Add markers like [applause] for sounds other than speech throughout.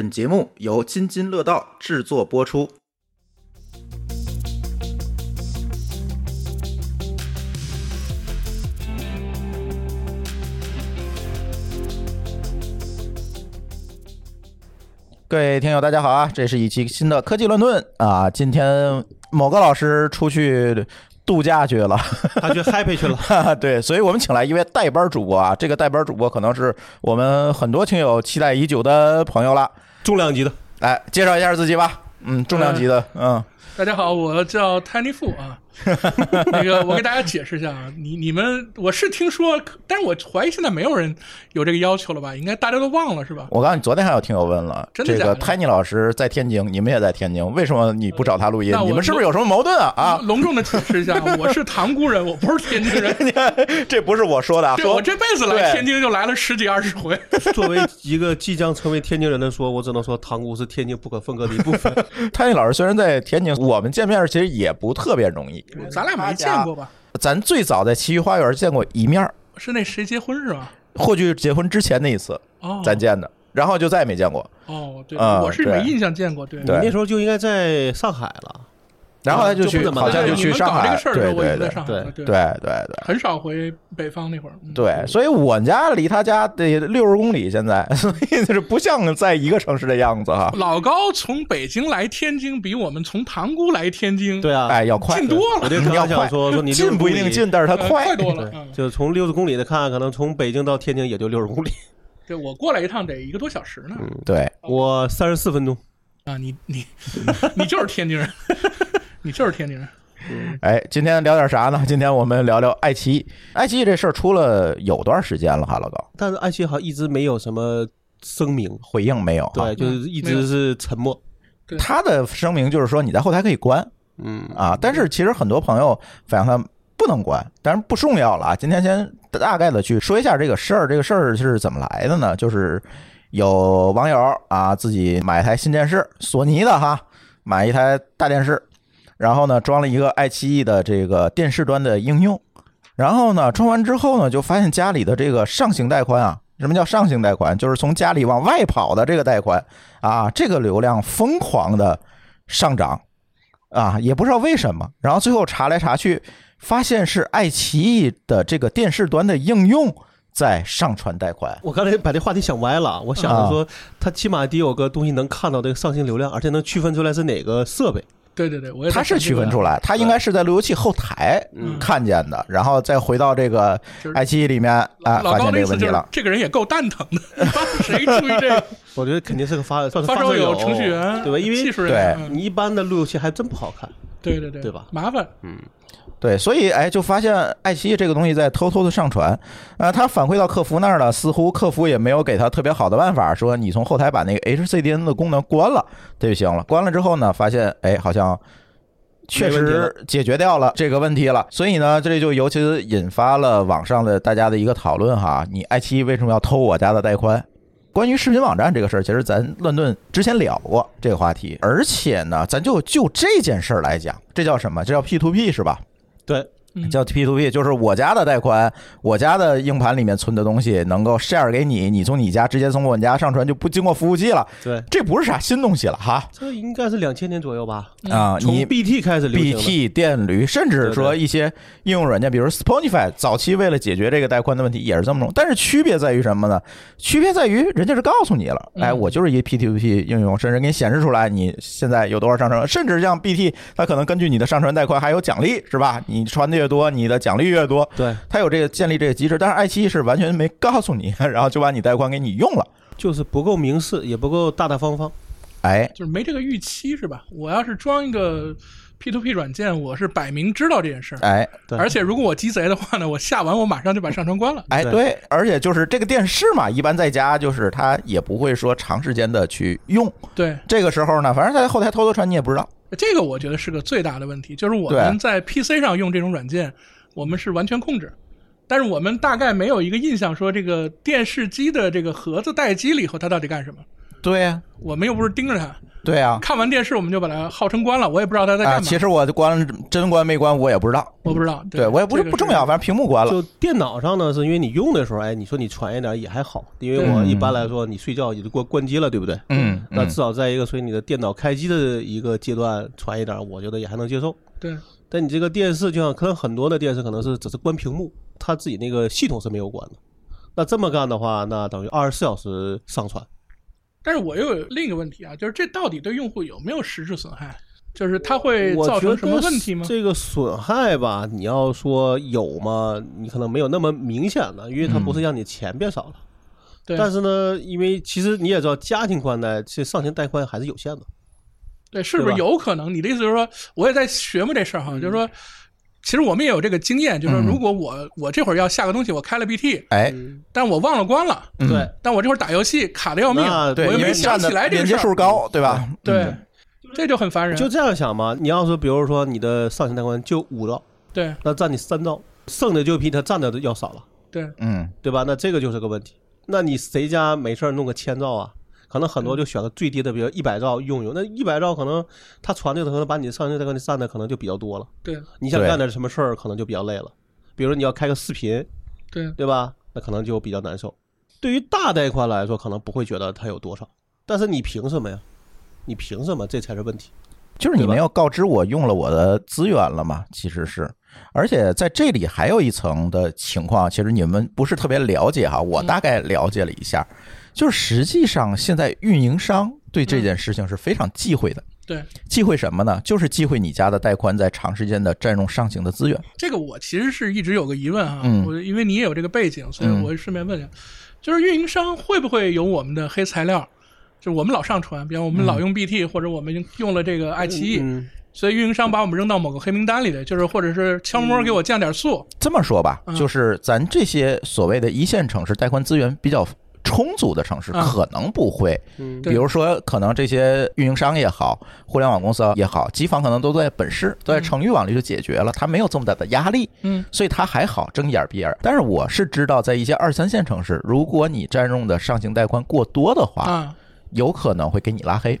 本节目由津津乐道制作播出。各位听友，大家好啊！这是一期新的科技乱炖啊。今天某个老师出去度假去了，他去 happy 去了。[laughs] 对，所以我们请来一位代班主播啊。这个代班主播可能是我们很多听友期待已久的朋友了。重量级的，来介绍一下自己吧。嗯，重量级的，嗯，大家好，我叫 Tiny Fu 啊。[laughs] 那个，我给大家解释一下啊，你你们我是听说，但是我怀疑现在没有人有这个要求了吧？应该大家都忘了是吧？我告诉你，昨天还有听友问了，真的这个 Tiny 老师在天津，你们也在天津，为什么你不找他录音那？你们是不是有什么矛盾啊？啊，隆重的解释一下，我是塘沽人，我不是天津人。[laughs] 这不是我说的啊，说我这辈子来天津就来了十几二十回。[laughs] 作为一个即将成为天津人的说，我只能说塘沽是天津不可分割的一部分。Tiny 老师虽然在天津，我们见面其实也不特别容易。咱俩没见过吧？咱最早在奇遇花园见过一面儿，是那谁结婚是吧？霍炬结婚之前那一次哦，咱见的，然后就再也没见过。哦，对，啊我是对没印象见过。对，对你那时候就应该在上海了。然后他就去，好像就去上海，搞这个事儿的时对，对对经在上海。对对，对对很少回北方那会儿。嗯对，所以我家离他家得六十公里，现在，[laughs] 所以就是不像在一个城市的样子哈。老高从北京来天津，比我们从塘沽来天津对啊，哎，要快近，多了，我就刚要想说说你 [laughs] 近不一定近，，但是它呃快快。多了。嗯就从六十公里的看，可能从北京到天津也就六十公里。对我过来一趟得一个多小时呢。对，我三十四分钟。啊，你你 [laughs] 你就是天津人，你就是天津人。哎，今天聊点啥呢？今天我们聊聊爱奇艺。爱奇艺这事儿出了有段时间了哈，老高，但是爱奇艺好像一直没有什么声明，回应没有？对，就是一直是沉默。[laughs] 对他的声明就是说你在后台可以关嗯啊，但是其实很多朋友反映他不能关，但是不重要了啊。今天先大概的去说一下这个事儿，这个事儿是怎么来的呢？就是有网友啊自己买一台新电视，索尼的哈，买一台大电视，然后呢装了一个爱奇艺的这个电视端的应用，然后呢装完之后呢就发现家里的这个上行带宽啊。什么叫上行带宽？就是从家里往外跑的这个带宽啊，这个流量疯狂的上涨啊，也不知道为什么。然后最后查来查去，发现是爱奇艺的这个电视端的应用在上传带宽。我刚才把这话题想歪了，我想啊着说，它起码得有个东西能看到这个上行流量，而且能区分出来是哪个设备。对对对，我也它是区分出来，他应该是在路由器后台嗯看见的，然后再回到这个爱奇艺里面啊，发现这个问题了。这个人也够蛋疼的，[laughs] 谁注意这个？[laughs] 我觉得肯定是个发算是发烧烧友友、程序员，对吧？因为技术人，对嗯你一般的路由器还真不好看。对对对，对吧麻烦，对，所以哎，就发现爱奇艺这个东西在偷偷的上传，啊，他反馈到客服那儿了，似乎客服也没有给他特别好的办法，说你从后台把那个 HCDN 的功能关了，这就行了。关了之后呢，发现哎，好像确实解决掉了这个问题了。所以呢，这就尤其引发了网上的大家的一个讨论哈，你爱奇艺为什么要偷我家的带宽？关于视频网站这个事儿，其实咱乱炖之前聊过这个话题，而且呢，咱就就这件事儿来讲，这叫什么？这叫 P to P 是吧？对，嗯叫 P to P，就是我家的带宽，我家的硬盘里面存的东西能够 share 给你，你从你家直接从我们家上传，就不经过服务器了。对，这不是啥新东西了哈这应该是两千年左右吧，啊！从你 BT 开始流 BT 电驴，甚至说一些应用软件，比如 Spotify，早期为了解决这个带宽的问题也是这么弄，但是区别在于什么呢？区别在于人家是告诉你了，嗯哎，我就是一 P to P 应用，甚至给你显示出来你现在有多少上传，甚至像 BT，它可能根据你的上传带宽还有奖励，是吧？你传的越多，你的奖励越多。对，它有这个建立这个机制，但是爱奇艺是完全没告诉你，[laughs] 然后就把你带宽给你用了。就是不够明示，也不够大大方方。哎，就是没这个预期是吧？我要是装一个 P to P 软件，我是摆明知道这件事儿，哎，对而且如果我鸡贼的话呢，我下完我马上就把上传关了。哎，对对，而且就是这个电视嘛，一般在家就是它也不会说长时间的去用。对，这个时候呢，反正在后台偷偷传你也不知道。这个我觉得是个最大的问题，就是我们在 PC 上用这种软件，我们是完全控制，但是我们大概没有一个印象说这个电视机的这个盒子待机了以后它到底干什么。对呀、我们又不是盯着它，对啊，看完电视我们就把它号称关了，我也不知道他在干啊，嘛。其实我关真关没关我也不知道，我不知道，对我也不是不重要，反正屏幕关了。就电脑上呢，是因为你用的时候，哎，你说你传一点也还好，因为我一般来说你睡觉也就关关机了，对不对？嗯，嗯那至少在一个所以你的电脑开机的一个阶段传一点，我觉得也还能接受。对但你这个电视，就像可能很多的电视可能是只是关屏幕，它自己那个系统是没有关的。那这么干的话，那等于二十四小时上传。但是我又有另一个问题啊，就是这到底对用户有没有实质损害？就是它会造成什么问题吗？这个损害吧，你要说有吗？你可能没有那么明显的，因为它不是让你钱变少了。对，但是呢，因为其实你也知道，家庭宽带其实上行带宽还是有限的。对，是不是有可能？你的意思就是说，我也在学摸这事儿哈，就是说，其实我们也有这个经验，就是如果我我这会儿要下个东西，我开了 BT，哎，但我忘了关了，嗯对，但我这会儿打游戏卡的要命，我又没想起来这连接个事儿，数高，对吧？对嗯，这就很烦人。就这样想嘛。你要说，比如说你的上行带宽就五兆，对那占你三兆，剩的就比他占的要少了，对嗯，对吧？那这个就是个问题。那你谁家没事儿弄个千兆啊？可能很多就选个最低的，比如一百兆用用。那一百兆可能它传的可能把你上上行带宽占的可能就比较多了。对对你想干点什么事儿，可能就比较累了。比如你要开个视频，对对吧？那可能就比较难受。对于大带宽来说，可能不会觉得它有多少，但是你凭什么呀？你凭什么？这才是问题。就是你们要告知我用了我的资源了嘛？其实是，而且在这里还有一层的情况，其实你们不是特别了解哈，我大概了解了一下，就是实际上现在运营商对这件事情是非常忌讳的。对，忌讳什么呢？就是忌讳你家的带宽在长时间的占用上行的资源。这个我其实是一直有个疑问啊，嗯我因为你也有这个背景，所以嗯我顺便问一下，就是运营商会不会有我们的黑材料？就是我们老上传，比方我们老用 BT，、或者我们用了这个爱奇艺，嗯，所以运营商把我们扔到某个黑名单里的，就是或者是悄摸给我降点速，这么说吧，嗯就是咱这些所谓的一线城市带宽资源比较充足的城市，嗯可能不会。嗯比如说，可能这些运营商也好，互联网公司也好，机房可能都在本市，都在城域网里就解决了，它没有这么大的压力，嗯，所以它还好睁一眼闭一眼。但是我是知道，在一些二三线城市，如果你占用的上行带宽过多的话，啊，有可能会给你拉黑。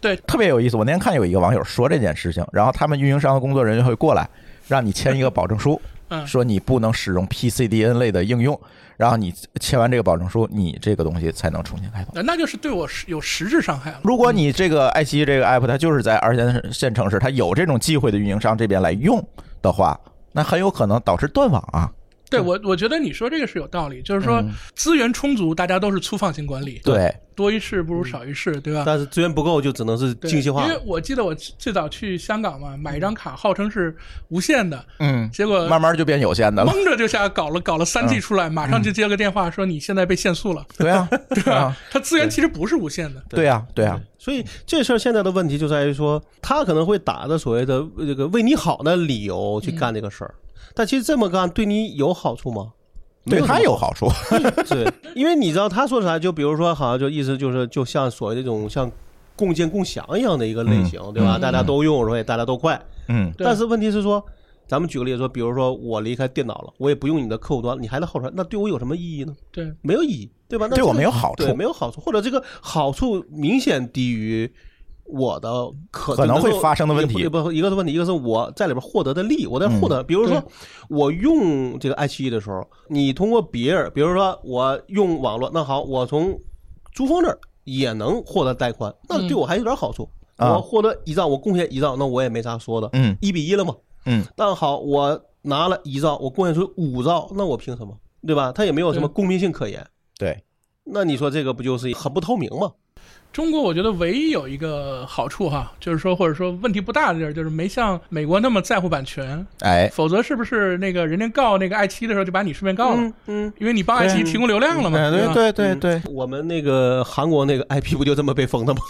对特别有意思。我那天看有一个网友说这件事情，然后他们运营商的工作人员会过来，让你签一个保证书，嗯说你不能使用 PCDN 类的应用，然后你签完这个保证书，你这个东西才能重新开放。那就是对我实有实质伤害了。如果你这个爱奇艺这个 app 它就是在二线线城市，它有这种忌讳的运营商这边来用的话，那很有可能导致断网啊。对我，我觉得你说这个是有道理，就是说嗯。资源充足，大家都是粗放型管理，对，多一事不如少一事，对吧？但是资源不够，就只能是精细化。因。为我记得我最早去香港嘛，买一张卡号称是无限的，嗯，结果慢慢就变有限的了。蒙着就下搞了搞了三 G 出来，马上就接了个电话说你现在被限速了，对啊，[laughs] 对吧啊？它资源其实不是无限的，对。啊，对啊，所以这事儿现在的问题就在于说，他可能会打着所谓的这个为你好的理由去干这个事儿，但其实这么干对你有好处吗？对他有好处。[laughs] 对，因为你知道他说出来，就比如说，好像就意思就是，就像所谓的这种像共建共享一样的一个类型，对吧？嗯大家都用，所以大家都快。嗯，但是问题是说，咱们举个例子说，比如说我离开电脑了，我也不用你的客户端，你还在后台，那对我有什么意义呢？对没有意义，对吧？那对我没有好处对，没有好处，或者这个好处明显低于我的可可能会发生的问题不一个是问题，一个是我在里边获得的利益，我在获得，比如说我用这个爱奇艺的时候，你通过别人，比如说我用网络，那好，我从珠峰这儿也能获得带宽，那对我还有点好处。啊我获得一兆，我贡献一兆，那我也没啥说的，嗯一比一了嘛。嗯，但好，我拿了一兆，我贡献出五兆，那我凭什么？对吧？他也没有什么公平性可言。对，那你说这个不就是很不透明吗？中国我觉得唯一有一个好处哈，就是说或者说问题不大的地儿，就是没像美国那么在乎版权，哎，否则是不是那个人家告那个爱奇艺的时候就把你顺便告了，嗯嗯，因为你帮爱奇艺提供流量了嘛，对。吧？对对对对，我们那个韩国那个 IP 不就这么被封的吗？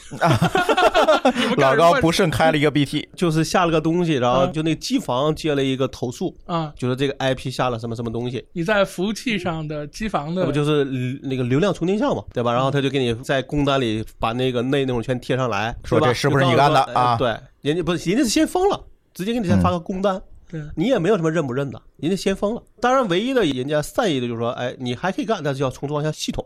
你 [laughs] 们老干什么高不慎开了一个 BT，就是下了个东西，然后嗯就那机房接了一个投诉，啊，就是这个 IP 下了什么什么东西，你在服务器上的机房的那不就是那个流量充电项嘛，对吧？然后他就给你在工单里把那个内内容全贴上来，说这是不是你干的啊？哎对，人家不是人家是先封了，直接给你先发个工单。对。你也没有什么认不认的，人家先封了。当然，唯一的人家善意的就是说，哎，你还可以干，但是要重装一下系统，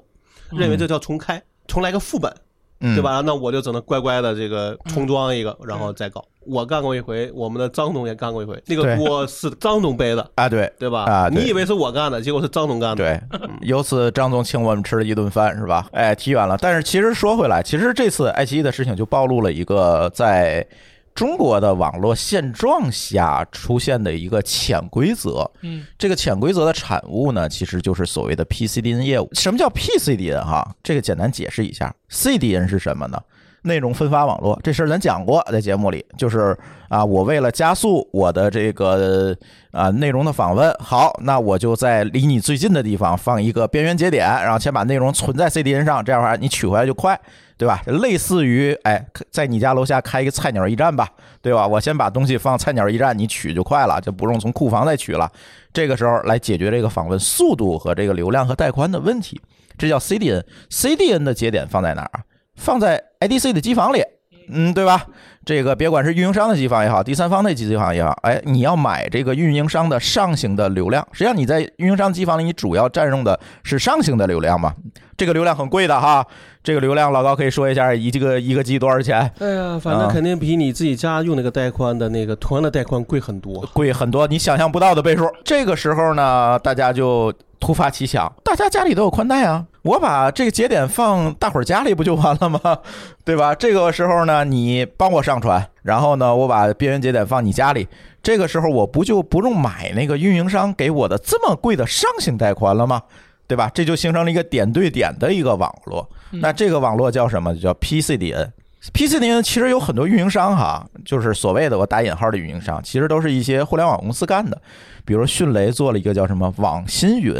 认为这叫重开，重来个副本，嗯对？吧？那我就只能乖乖的这个重装一个，然后再搞。我干过一回，我们的张总也干过一回，那个锅是张总背的，啊，对对吧？啊你以为是我干的，结果是张总干的。对，由此张总请我们吃了一顿饭，是吧？哎，提远了。但是其实说回来，其实这次爱奇艺的事情就暴露了一个在中国的网络现状下出现的一个潜规则。嗯这个潜规则的产物呢，其实就是所谓的 PCDN 业务。什么叫 PCDN 哈？这个简单解释一下，CDN 是什么呢？内容分发网络这事儿咱讲过，在节目里，就是啊，我为了加速我的这个啊内容的访问，好，那我就在离你最近的地方放一个边缘节点，然后先把内容存在 CDN 上，这样的话你取回来就快，对吧？类似于哎，在你家楼下开一个菜鸟驿站吧，对吧？我先把东西放菜鸟驿站，你取就快了，就不用从库房再取了。这个时候来解决这个访问速度和这个流量和带宽的问题，这叫 CDN。CDN 的节点放在哪儿？放在 IDC 的机房里，嗯，对吧？这个别管是运营商的机房也好，第三方的机房也好，哎，你要买这个运营商的上行的流量，实际上你在运营商机房里，你主要占用的是上行的流量嘛？这个流量很贵的哈，这个流量老高可以说一下，一这个一个 G 多少钱？哎呀，反正啊肯定比你自己家用那个带宽的那个同样的带宽贵很多。贵很多，你想象不到的倍数。这个时候呢，大家就突发奇想，大家家里都有宽带啊，我把这个节点放大伙儿家里不就完了吗？[laughs] 对吧？这个时候呢，你帮我上传，然后呢，我把边缘节点放你家里，这个时候我不就不用买那个运营商给我的这么贵的上行带宽了吗？对吧？这就形成了一个点对点的一个网络。那这个网络叫什么？叫 PCDN。PCDN 其实有很多运营商哈，就是所谓的我打引号的运营商，其实都是一些互联网公司干的。比如迅雷做了一个叫什么网新云，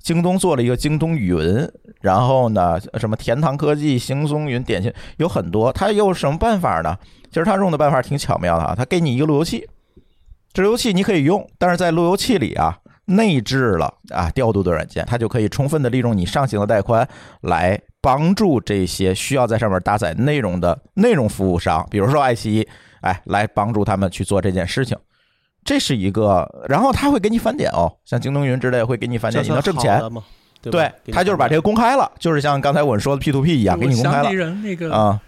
京东做了一个京东云，然后呢，什么甜堂科技、兴松云、点心有很多。它有什么办法呢？其实它用的办法挺巧妙的啊，它给你一个路由器，这路由器你可以用，但是在路由器里啊内置了啊调度的软件，它就可以充分的利用你上行的带宽来帮助这些需要在上面搭载内容的内容服务商，比如说爱奇艺，哎，来帮助他们去做这件事情。这是一个，然后他会给你返点哦，像京东云之类会给你返点，你能挣钱。嘛？对他就是把这个公开了，就是像刚才我说的 P to P 一样，给你公开了人那个啊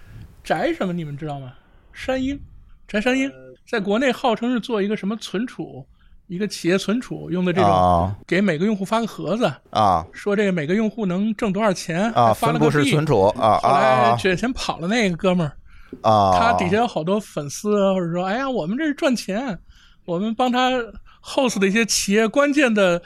翟什么，你们知道吗？山鹰，宅山鹰，在国内号称是做一个什么存储，一个企业存储用的这种，啊给每个用户发个盒子，啊说这个每个用户能挣多少钱，啊！发了个币。式存储啊后来啊卷钱跑了那个哥们儿，啊啊！他底下有好多粉丝，或者说，哎呀，我们这是赚钱，我们帮他 host 的一些企业关键的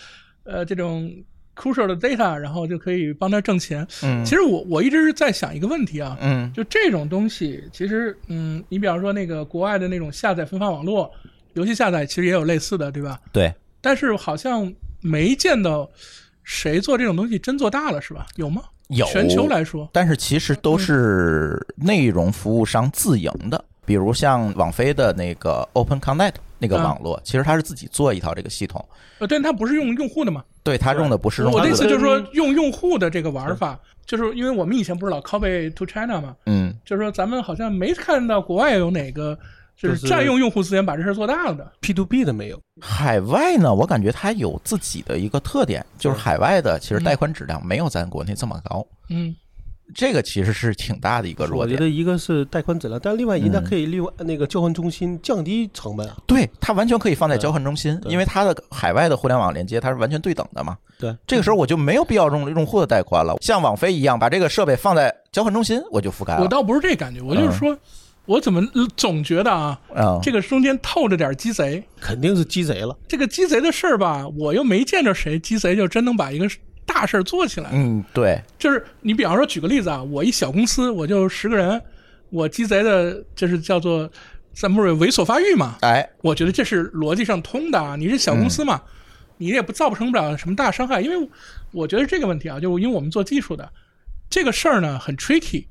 呃这种 crucial 的 data，然后就可以帮他挣钱。嗯其实我我一直在想一个问题啊，嗯就这种东西，其实嗯，你比方说那个国外的那种下载分发网络，游戏下载其实也有类似的，对吧？对，但是好像没见到谁做这种东西真做大了，是吧？有吗？有全球来说，但是其实都是内容服务商自营的，比如像网飞的那个 Open Connect 那个啊网络，其实它是自己做一套这个系统，呃，但它不是用用户的嘛？对，它用的不是用户我的意思，就是说，用用户的这个玩法，就是因为我们以前不是老 copy to China 嘛，嗯，就是说咱们好像没看到国外有哪个就是占用用户资源把这事儿做大了的。P to B 的没有，海外呢，我感觉它有自己的一个特点，就是海外的其实带宽质量没有咱国内这么高，嗯，这个其实是挺大的一个弱点。我觉得一个是带宽质量，但另外人家嗯可以利用那个交换中心降低成本啊。对，它完全可以放在交换中心，因为它的海外的互联网连接它是完全对等的嘛。对，这个时候我就没有必要用用户的带宽了，像网飞一样把这个设备放在交换中心，我就覆盖了。我倒不是这感觉，我就是说，我怎么总觉得啊，啊，这个中间透着点鸡贼。肯定是鸡贼了。这个鸡贼的事儿吧，我又没见着谁鸡贼就真能把一个大事儿做起来。嗯，对，就是你比方说举个例子啊，我一小公司，我就十个人，我鸡贼的，就是叫做咱们不是猥琐发育嘛？哎，我觉得这是逻辑上通的啊。你是小公司嘛，你也不造不成不了什么大伤害，因为我觉得这个问题啊，就因为我们做技术的，这个事儿呢很 tricky。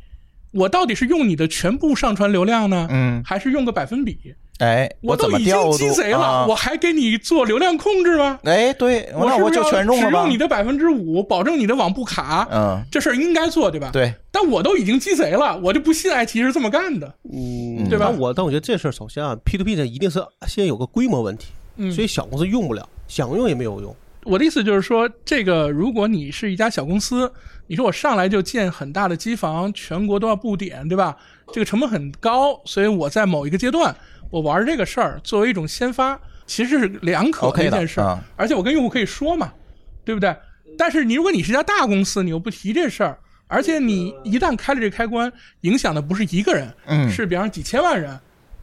我到底是用你的全部上传流量呢，嗯，还是用个百分比？哎，我都已经鸡贼了，啊我还给你做流量控制吗？哎，对，那我就是不是要全用了只用？你的百分之五，保证你的网不卡。嗯，这事儿应该做，对吧？。对，但我都已经鸡贼了，我就不信爱奇艺是这么干的。嗯，对吧我但我觉得这事儿首先啊，P to P 这一定是先有个规模问题，嗯，所以小公司用不了，想用也没有用。我的意思就是说，这个如果你是一家小公司，你说我上来就建很大的机房，全国都要布点，对吧？这个成本很高，所以我在某一个阶段，我玩这个事儿作为一种先发，其实是两可的一件事儿。嗯而且我跟用户可以说嘛，对不对？但是你如果你是一家大公司，你又不提这事儿，而且你一旦开了这个开关，影响的不是一个人，嗯是比方说几千万人，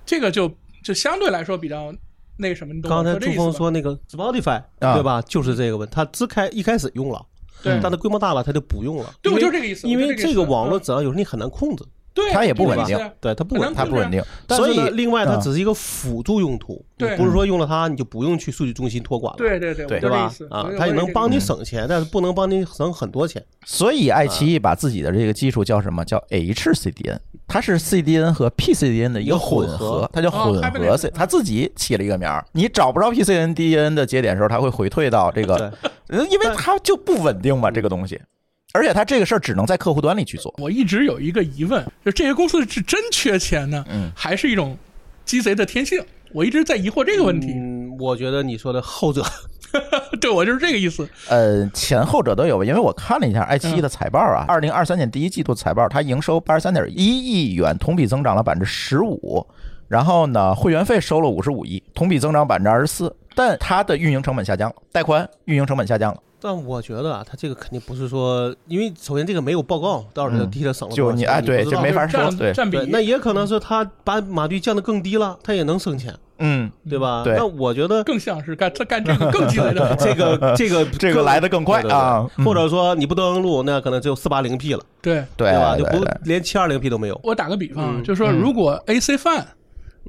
这个就就相对来说比较那个什么。你懂刚才朱？峰说那个 Spotify 啊对吧？就是这个问，他只开一开始用了，对但它规模大了，他就不用了。对因为我就是这个意思因为这个网络嗯只要有时候你很难控制，对，它也不稳定对，它不稳。它不稳定，所以，另外它嗯只是一个辅助用途，对不是说用了它你就不用去数据中心托管了，对对对，对对吧啊它也能帮你省钱，但是不能帮你省很多钱。所以爱奇艺把自己的这个技术叫什么？叫 HCDN，它是 CDN 和 PCDN 的一个混合合，它叫混合 C，它自己起了一个名儿。你找不着 PCDN 的节点的时候，它会回退到这个，呃因为它就不稳定嘛，这个东西。而且他这个事儿只能在客户端里去做。我一直有一个疑问，就这些公司是真缺钱呢，嗯还是一种鸡贼的天性？我一直在疑惑这个问题。嗯，我觉得你说的后者，[laughs] 对我就是这个意思。呃，前后者都有吧，因为我看了一下爱奇艺的财报啊，二零二三年第一季度财报，它营收八十三点一亿元，同比增长了百分之十五，然后呢，会员费收了五十五亿，同比增长百分之二十四，但它的运营成本下降了，带宽运营成本下降了，但我觉得啊，它这个肯定不是说，因为首先这个没有报告，到时候就替他省了多少钱就你哎，对，不知道这没法说，占对，占比对，那也可能是他把码率降得更低了，他也能省钱，嗯，对吧？对。那我觉得更像是干这干这个更鸡贼的。[laughs] 这个这个 [laughs] 这个来的更快对对对。啊嗯。或者说你不登录，那可能只有四八零 P 了，对，对吧？就不对。对，连七二零 P 都没有。我打个比方，嗯。就是说，如果 AC 范、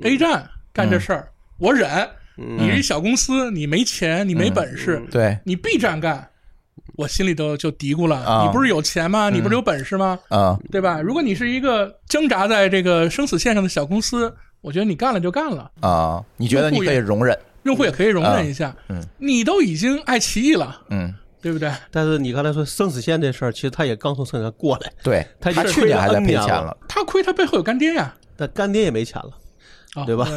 A 站干这事儿，我忍。你是一小公司，你没钱，你没本事，对，你 B 站干，我心里头就嘀咕了。啊你不是有钱吗？你不是有本事吗？啊，对吧？如果你是一个挣扎在这个生死线上的小公司，我觉得你干了就干了，啊，你觉得你可以容忍？用户也可以容忍一下。嗯你都已经爱奇艺了，嗯，对不对？但是你刚才说生死线这事儿，其实他也刚从生死线过来，对，他去年还在赔钱了，他亏，他背后有干爹呀。但干爹也没钱了。啊，对吧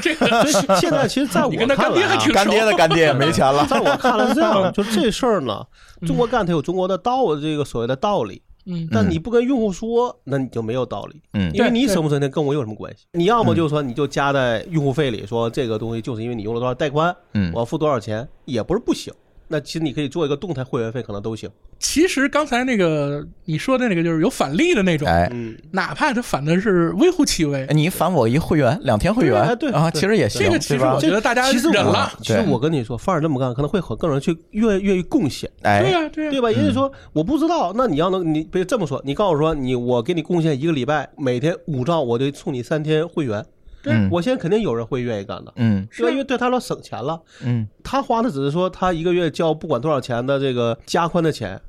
这以 [laughs] 现在其实在我跟他干看来啊，爹还挺干爹的干爹也没钱了，[laughs] 在我看来是这样，[laughs] 就这事儿呢，中国干它有中国的道，这个所谓的道理。嗯，但你不跟用户说，那你就没有道理，嗯因为你对省不省钱跟我有什么关系？你要么就是说你就加在用户费里，说这个东西就是因为你用了多少带宽，嗯我要付多少钱，也不是不行。那其实你可以做一个动态会员费，可能都行。其实刚才那个你说的那个就是有返利的那种，哎，嗯，哪怕他返的是微乎其微，你返我一会员，两天会员对哎对啊，其实也行，这个其实我觉得大家其实忍了。其实我跟你说，反而这么干可能会很更容易去愿愿意贡献。哎，对呀，对呀，对吧？也就是说，我不知道，那你要能，你别这么说，你告诉我说，你我给你贡献一个礼拜，每天五兆，我就送你三天会员。嗯。我现在肯定有人会愿意干的，嗯。是？因为对他来说省钱了，嗯。他花的只是说他一个月交不管多少钱的这个加宽的钱，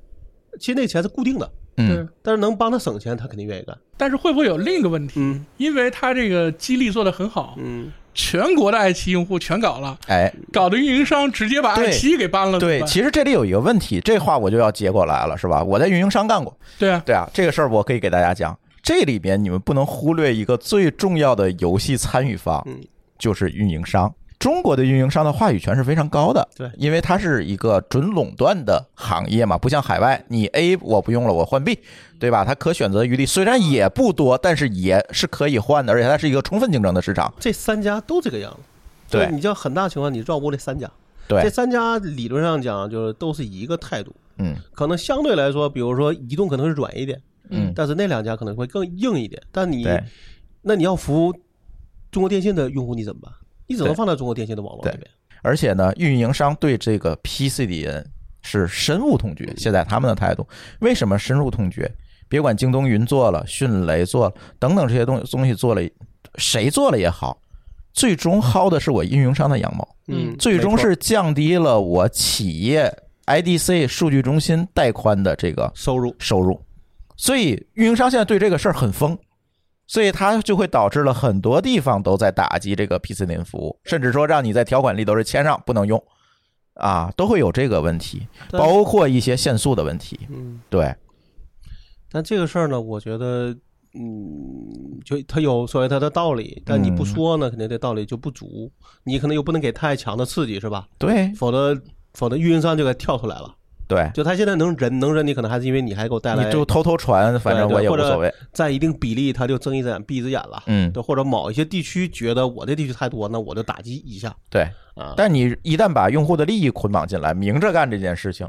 其实那钱是固定的，嗯，但是能帮他省钱，他肯定愿意干。但是会不会有另一个问题？嗯。因为他这个激励做得很好，嗯，全国的爱奇艺用户全搞了，哎，搞的运营商直接把爱奇艺给搬了。对，其实这里有一个问题，这话我就要接过来了，是吧？我在运营商干过，对啊，对啊，这个事儿我可以给大家讲。这里边你们不能忽略一个最重要的游戏参与方嗯，就是运营商。中国的运营商的话语权是非常高的，对因为它是一个准垄断的行业嘛，不像海外，你 A 我不用了，我换 B，对吧？它可选择余地虽然也不多，但是也是可以换的，而且它是一个充分竞争的市场。这三家都这个样子。对你叫很大情况，你绕不过这三家。对这，三家理论上讲，就是都是一个态度。嗯可能相对来说，比如说移动可能是软一点，嗯，但是那两家可能会更硬一点。但你，那你要服务中国电信的用户，你怎么办？你只能放在中国电信的网络里面。而且呢，运营商对这个 PCDN 是深恶痛绝。现在他们的态度，为什么深恶痛绝？别管京东云做了、迅雷做了等等这些东东西做了，谁做了也好，最终薅的是我运营商的羊毛，嗯最终是降低了我企业 IDC 数据中心带宽的这个收入。收入。所以运营商现在对这个事儿很疯，所以它就会导致了很多地方都在打击这个 PCN 服务，甚至说让你在条款里都是签上不能用，啊，都会有这个问题，包括一些限速的问题。嗯，对，但这个事儿呢，我觉得，嗯，就它有所谓它的道理，但你不嗯说呢，肯定这道理就不足。你可能又不能给太强的刺激，是吧？对，否则否则运营商就该跳出来了。对，就他现在能忍能忍，你可能还是因为你还给我带来你就偷偷传，反正我也无所谓。在一定比例，他就睁一只眼闭一只眼了。嗯，对，或者某一些地区觉得我这地区太多，那我就打击一下。对啊，但你一旦把用户的利益捆绑进来，明着干这件事情，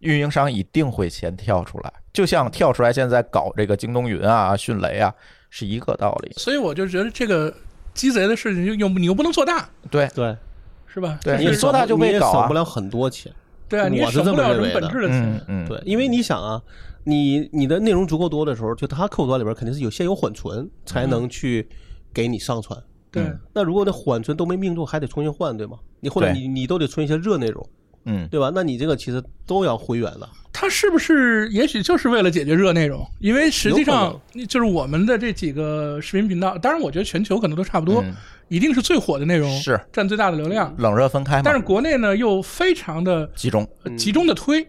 运营商一定会先跳出来，就像跳出来现在搞这个京东云啊、迅雷啊是一个道理。所以我就觉得这个鸡贼的事情又又你又不能做大，对对，是吧？对你做大就被搞啊省不了很多钱。对啊，你也我是这省不了什么么认为的本质的钱嗯。嗯，对，因为你想啊，你你的内容足够多的时候，就它客户端里边肯定是有先有缓存，才能去给你上传。对，那如果那缓存都没命中，还得重新换，对吗？你或者你你都得存一些热内容，嗯，对吧？那你这个其实都要回源了。它是不是也许就是为了解决热内容？因为实际上就是我们的这几个视频频道，当然我觉得全球可能都差不多，嗯一定是最火的内容，是占最大的流量。冷热分开嘛，但是国内呢又非常的集中，集中的推，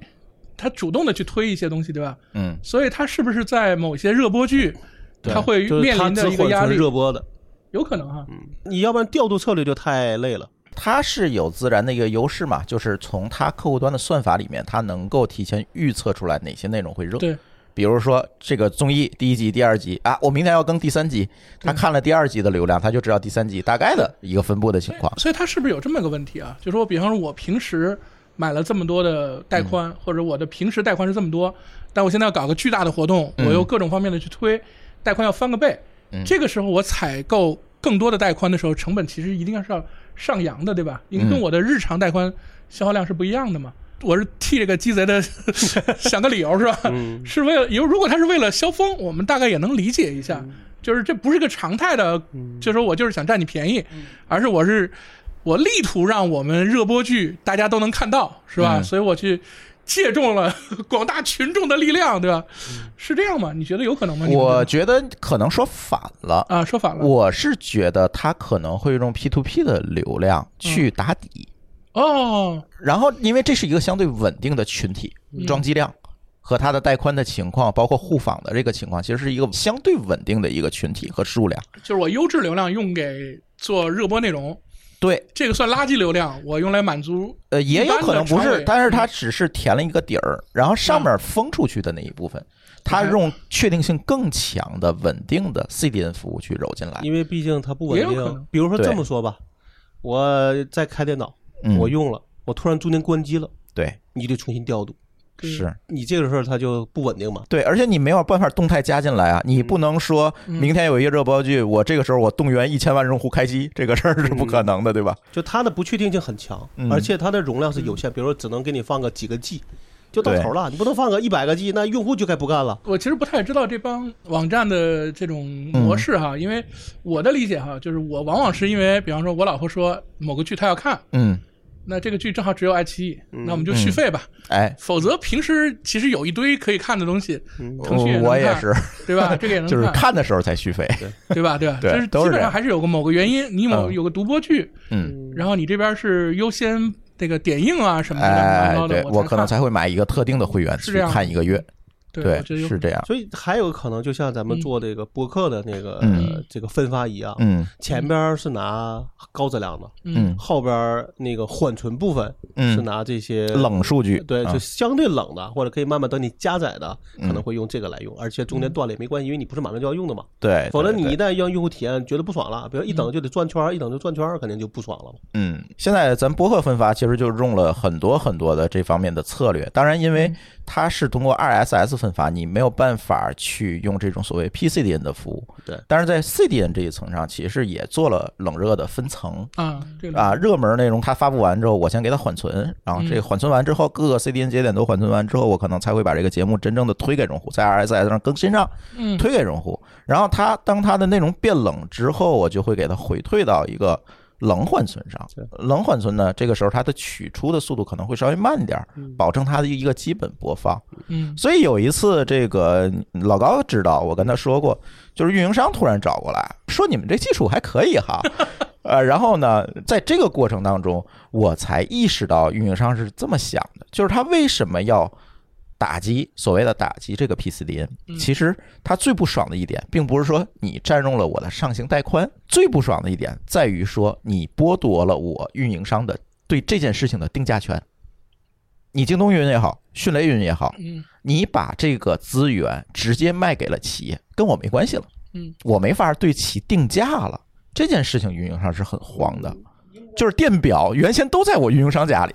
他主动的去推一些东西，对吧？嗯，所以他是不是在某些热播剧，对他会面临的一个压力？热播的，有可能哈，你要不然调度策略就太累了。它是有自然的一个优势嘛，就是从它客户端的算法里面，它能够提前预测出来哪些内容会热。对，比如说这个综艺第一集、第二集啊，我明天要更第三集，他看了第二集的流量，他就知道第三集大概的一个分布的情况。所以它是不是有这么个问题啊？就说，比方说，我平时买了这么多的带宽，或者我的平时带宽是这么多，但我现在要搞个巨大的活动，嗯我又各种方面的去推，带宽要翻个倍。嗯这个时候我采购更多的带宽的时候，成本其实一定要是要上扬的，对吧？因为跟嗯我的日常带宽消耗量是不一样的嘛。我是替这个鸡贼的 [laughs] 想个理由是吧？嗯。是为了，有如果他是为了消风，我们大概也能理解一下，就是这不是个常态的，就说我就是想占你便宜，而是我是我力图让我们热播剧大家都能看到，是吧？嗯。所以我去借重了 [laughs] 广大群众的力量，对吧？是这样吗？你觉得有可能吗？我觉得？觉得可能说反了，啊，说反了。我是觉得他可能会用 P to P 的流量去打底，哦，然后因为这是一个相对稳定的群体，装机量。和它的带宽的情况，包括互访的这个情况，其实是一个相对稳定的一个群体和数量。就是我优质流量用给做热播内容，对，这个算垃圾流量，我用来满足呃，也有可能不是但是它只是填了一个底儿，然后上面封出去的那一部分，它用确定性更强的稳定的 CDN 服务去揉进来。因为毕竟它不稳定也有可能。比如说这么说吧，我在开电脑，嗯我用了，我突然中间关机了，对，你得重新调度，是。你这个事儿它就不稳定嘛。对，而且你没有办法动态加进来啊，你不能说明天有一个热播剧，我这个时候我动员一千万用户开机，这个事儿是不可能的，对吧？就它的不确定性很强，嗯。而且它的容量是有限，比如说只能给你放个几个 G，就到头了。你不能放个一百个 G，那用户就该不干了。我其实不太知道这帮网站的这种模式哈，因为我的理解哈，就是我往往是因为，比方说我老婆说某个剧她要看，嗯，那这个剧正好只有爱奇艺，那我们就续费吧。哎，否则平时其实有一堆可以看的东西，腾讯我也是，对吧？这个也 [laughs] 能就是看，看的时候才续费。对吧？对吧？对就是基本上还是有个某个原因，你某嗯有个独播剧，嗯，然后你这边是优先这个点映啊什么的，哎对我可能才才会买一个特定的会员去是这样看一个月。对，是这样。所以还有可能，就像咱们做这个博客的那个、嗯呃这个分发一样，嗯前边是拿高质量的，嗯后边那个缓存部分嗯是拿这些冷数据，对，啊就相对冷的，或者可以慢慢等你加载的，嗯可能会用这个来用，而且中间断了也没关系，因为你不是马上就要用的嘛。对，否则你一旦让用户体验觉得不爽了，比如一等就得转圈儿，一等就转圈儿，肯定就不爽了嘛。嗯，现在咱博客分发其实就用了很多很多的这方面的策略。当然，因为它是通过 RSS 分发，你没有办法去用这种所谓 PCDN 的服务。对但是在 CDN 这一层上，其实也做了冷热的分层。啊，这个啊，热门内容它发布完之后，我先给它缓存，然后这个嗯缓存完之后，各个 CDN 节点都缓存完之后，我可能才会把这个节目真正的推给用户，在 RSS 上更新上，嗯推给用户。然后它当它的内容变冷之后，我就会给它回退到一个冷缓存上。冷缓存呢，这个时候它的取出的速度可能会稍微慢点儿，保证它的一个基本播放。嗯所以有一次，这个老高知道，我跟他说过，就是运营商突然找过来说：“你们这技术还可以哈。[laughs] ”呃，然后呢，在这个过程当中，我才意识到运营商是这么想的，就是他为什么要打击所谓的打击这个 PCDN？其实他最不爽的一点，并不是说你占用了我的上行带宽，最不爽的一点在于说你剥夺了我运营商的对这件事情的定价权。你京东云也好，迅雷云也好，嗯你把这个资源直接卖给了企业，跟我没关系了，嗯，我没法对其定价了。这件事情运营商是很慌的，就是电表原先都在我运营商家里，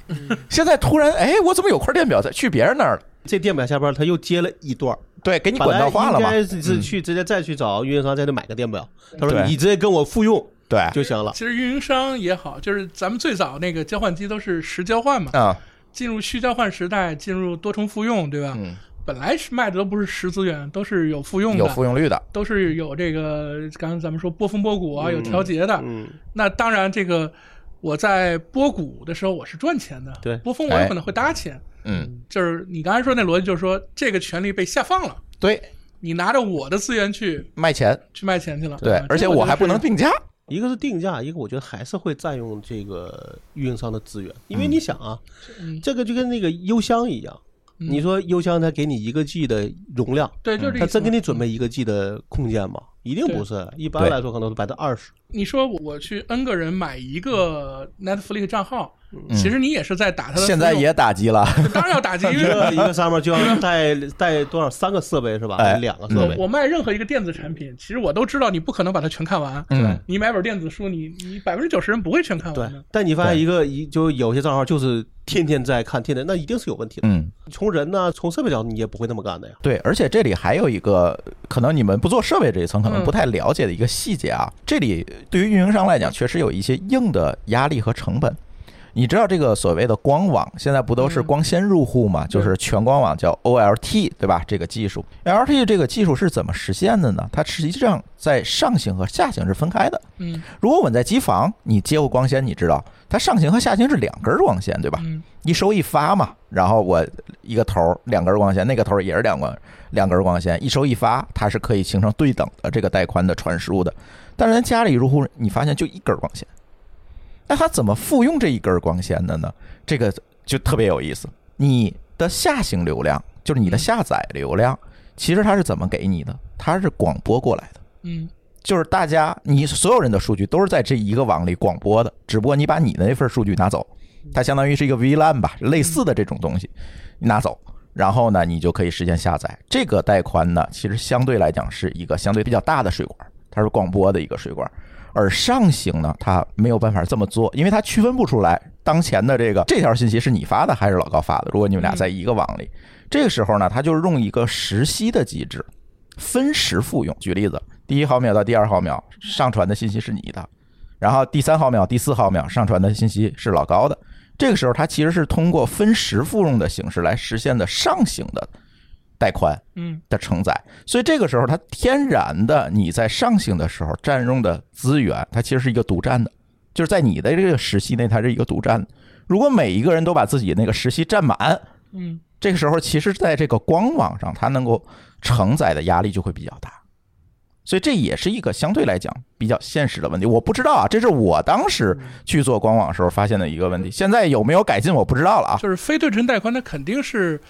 现在突然哎，我怎么有块电表在去别人那儿了？这电表下边他又接了一段，对，给你管道化了嘛？应该是是去直接再去找运营商再去买个电表，他说你直接跟我复用对就行了。其实运营商也好，就是咱们最早那个交换机都是实交换嘛，啊，进入虚交换时代，进入多重复用，对吧？嗯，本来是卖的都不是实资源，都是有复用的，有复用率的，都是有这个刚才咱们说波峰波谷啊，嗯有调节的。嗯，那当然，这个我在波谷的时候我是赚钱的，对波峰我有可能会搭钱。嗯，就是你刚才说那逻辑，就是说这个权利被下放了，对，你拿着我的资源去卖钱，去卖钱去了。对啊，而且我还不能。定价，[laughs] 一个是定价，一个我觉得还是会占用这个运营商的资源，因为你想啊，嗯这个就跟那个邮箱一样，嗯你说邮箱它给你一个 G 的容量，就是对，就是这它真给你准备一个 G 的空间吗？一定不是，一般来说可能是百分之二十。你说我去 N 个人买一个 Netflix 账号，嗯其实你也是在打他的。现在也打击了，[laughs] 当然要打击，因一个为一个上面就要带带多少三个设备是吧？哎两个设备。我我卖任何一个电子产品，其实我都知道你不可能把它全看完。对，你买本电子书，你你百分之九十人不会全看完对。，但你发现一个一就有些账号就是天天在看，天天那一定是有问题的。嗯，从人呢，从设备角度你也不会那么干的呀。对，而且这里还有一个可能你们不做设备这一层可能嗯不太了解的一个细节啊，这里对于运营商来讲确实有一些硬的压力和成本。你知道这个所谓的光网，现在不都是嗯光纤入户嘛？就是全光网叫 OLT，对吧？这个技术，LT 这个技术是怎么实现的呢？它实际上在上行和下行是分开的。嗯如果我们在机房，你接过光纤，你知道它上行和下行是两根光纤，对吧？嗯一收一发嘛，然后我一个头儿两根光纤，那个头儿也是两光两根光纤，一收一发，它是可以形成对等的这个带宽的传输的。但是咱家里入户，你发现就一根光纤，那它怎么复用这一根光纤的呢？这个就特别有意思。你的下行流量就是你的下载流量，其实它是怎么给你的？它是广播过来的。嗯就是大家你所有人的数据都是在这一个网里广播的，只不过你把你的那份数据拿走，它相当于是一个 VLAN 吧，类似的这种东西，你拿走，然后呢，你就可以实现下载。这个带宽呢，其实相对来讲是一个相对比较大的水管，它是广播的一个水管。而上行呢，它没有办法这么做，因为它区分不出来当前的这个这条信息是你发的还是老高发的。如果你们俩在一个网里，这个时候呢，它就是用一个时息的机制，分时复用。举例子，第一毫秒到第二毫秒上传的信息是你的，然后第三毫秒、第四毫秒上传的信息是老高的。这个时候，它其实是通过分时复用的形式来实现的上行的带宽嗯的承载。所以这个时候，它天然的你在上行的时候占用的资源，它其实是一个独占的，就是在你的这个时期内，它是一个独占的。如果每一个人都把自己那个时期占满，嗯这个时候，其实在这个光网上，它能够承载的压力就会比较大，所以这也是一个相对来讲比较现实的问题。我不知道啊，这是我当时去做官网时候发现的一个问题，现在有没有改进我不知道了啊。就是非对称带宽，它肯定是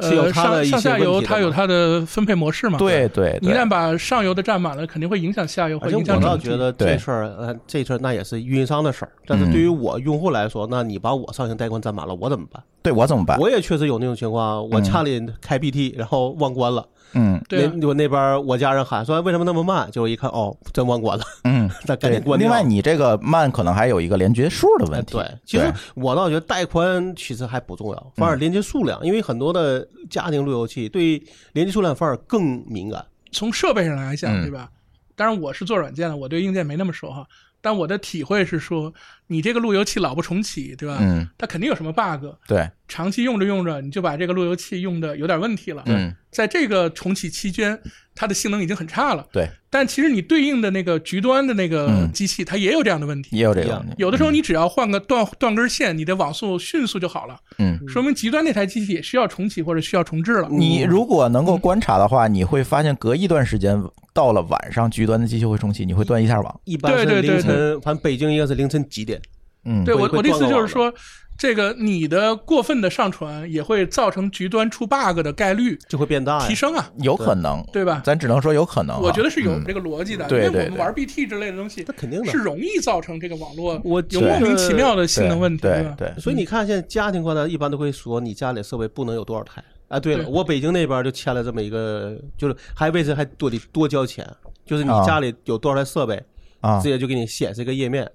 是有呃上上下游它有它的分配模式嘛。对对对一旦，把上游的占满了，肯定会影响下游，而且会影响整体我倒觉得这事儿，呃，这事儿那也是运营商的事儿。但是嗯对于我用户来说，那你把我上行带宽占满了，我怎么办？对我怎么办？我也确实有那种情况，我家里开 BT，然后忘关了。嗯对啊那我那边我家人喊说为什么那么慢，结果一看哦，真忘关了，嗯，[laughs] 那赶对紧关掉。另外，你这个慢可能还有一个连接数的哎问题。对，其实我倒觉得带宽其实还不重要，反而连接数量，因为很多的家庭路由器对连接数量反而更敏感。从设备上来讲，嗯对吧？当然我是做软件的，我对硬件没那么熟哈。但我的体会是说，你这个路由器老不重启，对吧？嗯，它肯定有什么 bug，对，长期用着用着，你就把这个路由器用的有点问题了。嗯在这个重启期间，它的性能已经很差了。对，但其实你对应的那个局端的那个嗯机器，它也有这样的问题。也有这个问题。有的时候你只要换个断断根线，你的网速迅速就好了，嗯，说明极端那台机器也需要重启或者需要重置了。你如果能够观察的话，你会发现隔一段时间到了晚上，局端的机器会重启，你会断一下网。一般是对对对凌晨，反正北京应该是凌晨几点？嗯，对我我的意思就是说，这个你的过分的上传也会造成局端出 bug 的概率就会变大呀提。升啊，有可能，对吧？咱只能说有可能啊。我觉得是有嗯这个逻辑的，对对对因为我们玩 BT 之类的东西那肯定的是容易造成这个网络我有莫名其妙的性能问题，吧？对对，所以你看，现在家庭宽带一般都会说你家里设备不能有多少台。哎，对了，对我北京那边就签了这么一个，就是还为此还多得多交钱，就是你啊家里有多少台设备，啊直接就给你显示一个页面。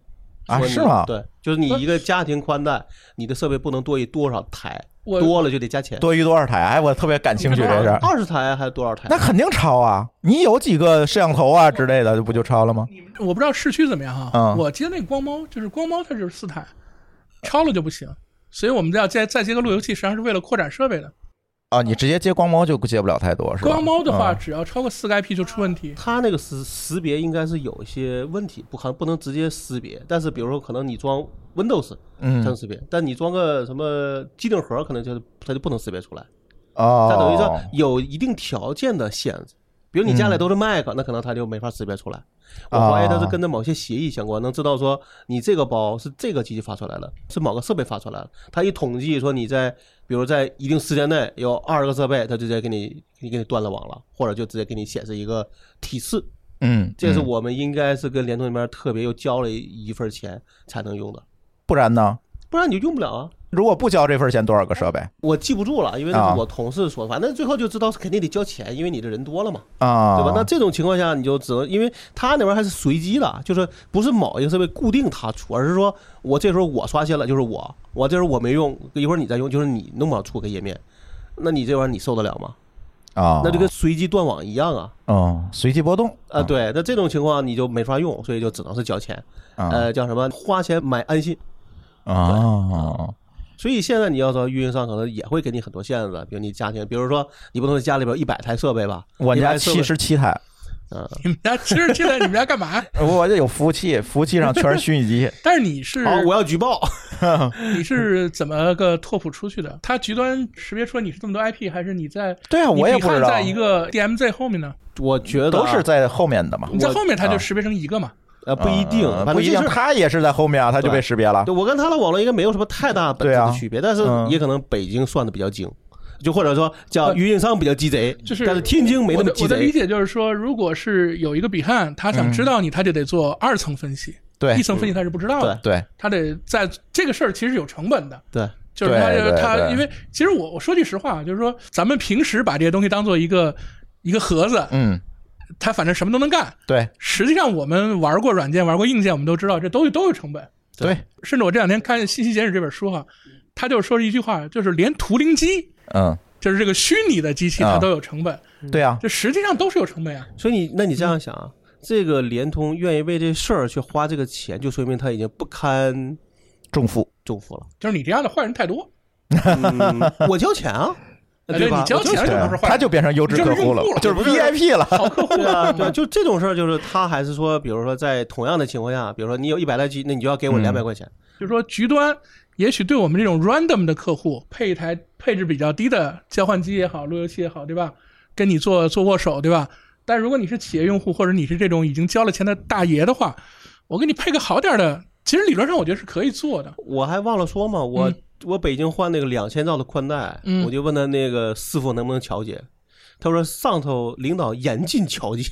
啊是吗对，就是你一个家庭宽带，你的设备不能多于多少台，多了就得加钱。多于多少台？哎，我特别感兴趣这事儿。二十台还是多少台？那肯定超啊！你有几个摄像头啊之类的，不就超了吗？我不知道市区怎么样哈，嗯我接那个光猫就是光猫，它就是四台，超了就不行，所以我们要再再接个路由器，实际上是为了扩展设备的。啊，你直接接光猫就接不了太多，是吧？光猫的话，嗯只要超过四个 IP 就出问题。它那个识识别应该是有一些问题，不可能不能直接识别。但是比如说，可能你装 Windows 才能嗯识别，但你装个什么机顶盒，可能就是它就不能识别出来。哦，它等于说有一定条件的限制。比如你家里嗯都是 Mac，、那可能它就没法识别出来。我啊怀疑它是跟着某些协议相关，能知道说你这个包是这个机器发出来的，是某个设备发出来的。它一统计说你在，比如在一定时间内有二十个设备，它直接给你给你给你断了网了，或者就直接给你显示一个提示。嗯，这是嗯我们应该是跟联通那边特别又交了一份钱才能用的，不然呢？不然你就用不了啊。如果不交这份钱，多少个设备我记不住了，因为那啊是我同事说的，反正最后就知道是肯定得交钱，因为你这人多了嘛。啊？对吧？那这种情况下，你就只能，因为他那边还是随机的，就是不是某一个设备固定他出，而是说我这时候我刷新了，就是我，我这时候我没用，一会儿你再用，就是你弄不了出个页面，那你这玩意儿你受得了吗？啊，那就跟随机断网一样啊！嗯随机波动啊，对，那这种情况你就没法用，所以就只能是交钱，啊呃，叫什么？花钱买安心。啊所以现在你要说运营商可能也会给你很多限制，比如你家庭，比如说你不能家里边一百台设备吧？我家100设备七，十七台，嗯，你们家其实现在你们家干嘛？[laughs] 我这有服务器，服务器上全是虚拟机。[laughs] 但是你是好，我要举报。[laughs] 你是怎么个拓扑出去的？它局端识别出来你是这么多 IP，还是你在对啊，我也不知道，在一个 DMZ 后面呢？我觉得啊都是在后面的嘛。你在后面它就啊识别成一个嘛？呃不一定，嗯不一定，他也是在后面啊，他就被识别了对，。我跟他的网络应该没有什么太大本质的区别，但是嗯也可能北京算的比较精，就或者说叫运营商比较鸡贼，就是但是天津没那么鸡我的我的理。解就是说，如果是有一个比汉，他想知道你，他就得做二层分析，嗯对一层分析他是不知道的，对，他得在这个事儿其实有成本的。对，就是他他，因为其实我我说句实话，就是说咱们平时把这些东西当做一个一个盒子，嗯，它反正什么都能干。对实际上我们玩过软件，玩过硬件，我们都知道这东西都有成本。对，甚至我这两天看《信息简史》这本书哈，他就说了一句话，就是连图灵机，嗯，就是这个虚拟的机器，啊它都有成本，对啊，这实际上都是有成本啊。所以你那你这样想啊，这个联通愿意为这事儿去花这个钱，就说明他已经不堪重负。重负了。就是你这样的坏人太多，嗯，我交钱啊，哎对吧？你交钱我对啊就不是坏他就变成优质客户了，就是 VIP 了。好客户对啊，对，就这种事儿，就是他还是说，比如说在同样的情况下，比如说你有一百台机，那你就要给我嗯两百块钱。就是说局端也许对我们这种 random 的客户配一台配置比较低的交换机也好，路由器也好，对吧？跟你做做握手，对吧？但如果你是企业用户，或者你是这种已经交了钱的大爷的话，我给你配个好点儿的，其实理论上我觉得是可以做的。我还忘了说嘛，我、嗯我北京换那个两千兆的宽带，嗯我就问他那个师傅能不能调节，他说上头领导严禁调节，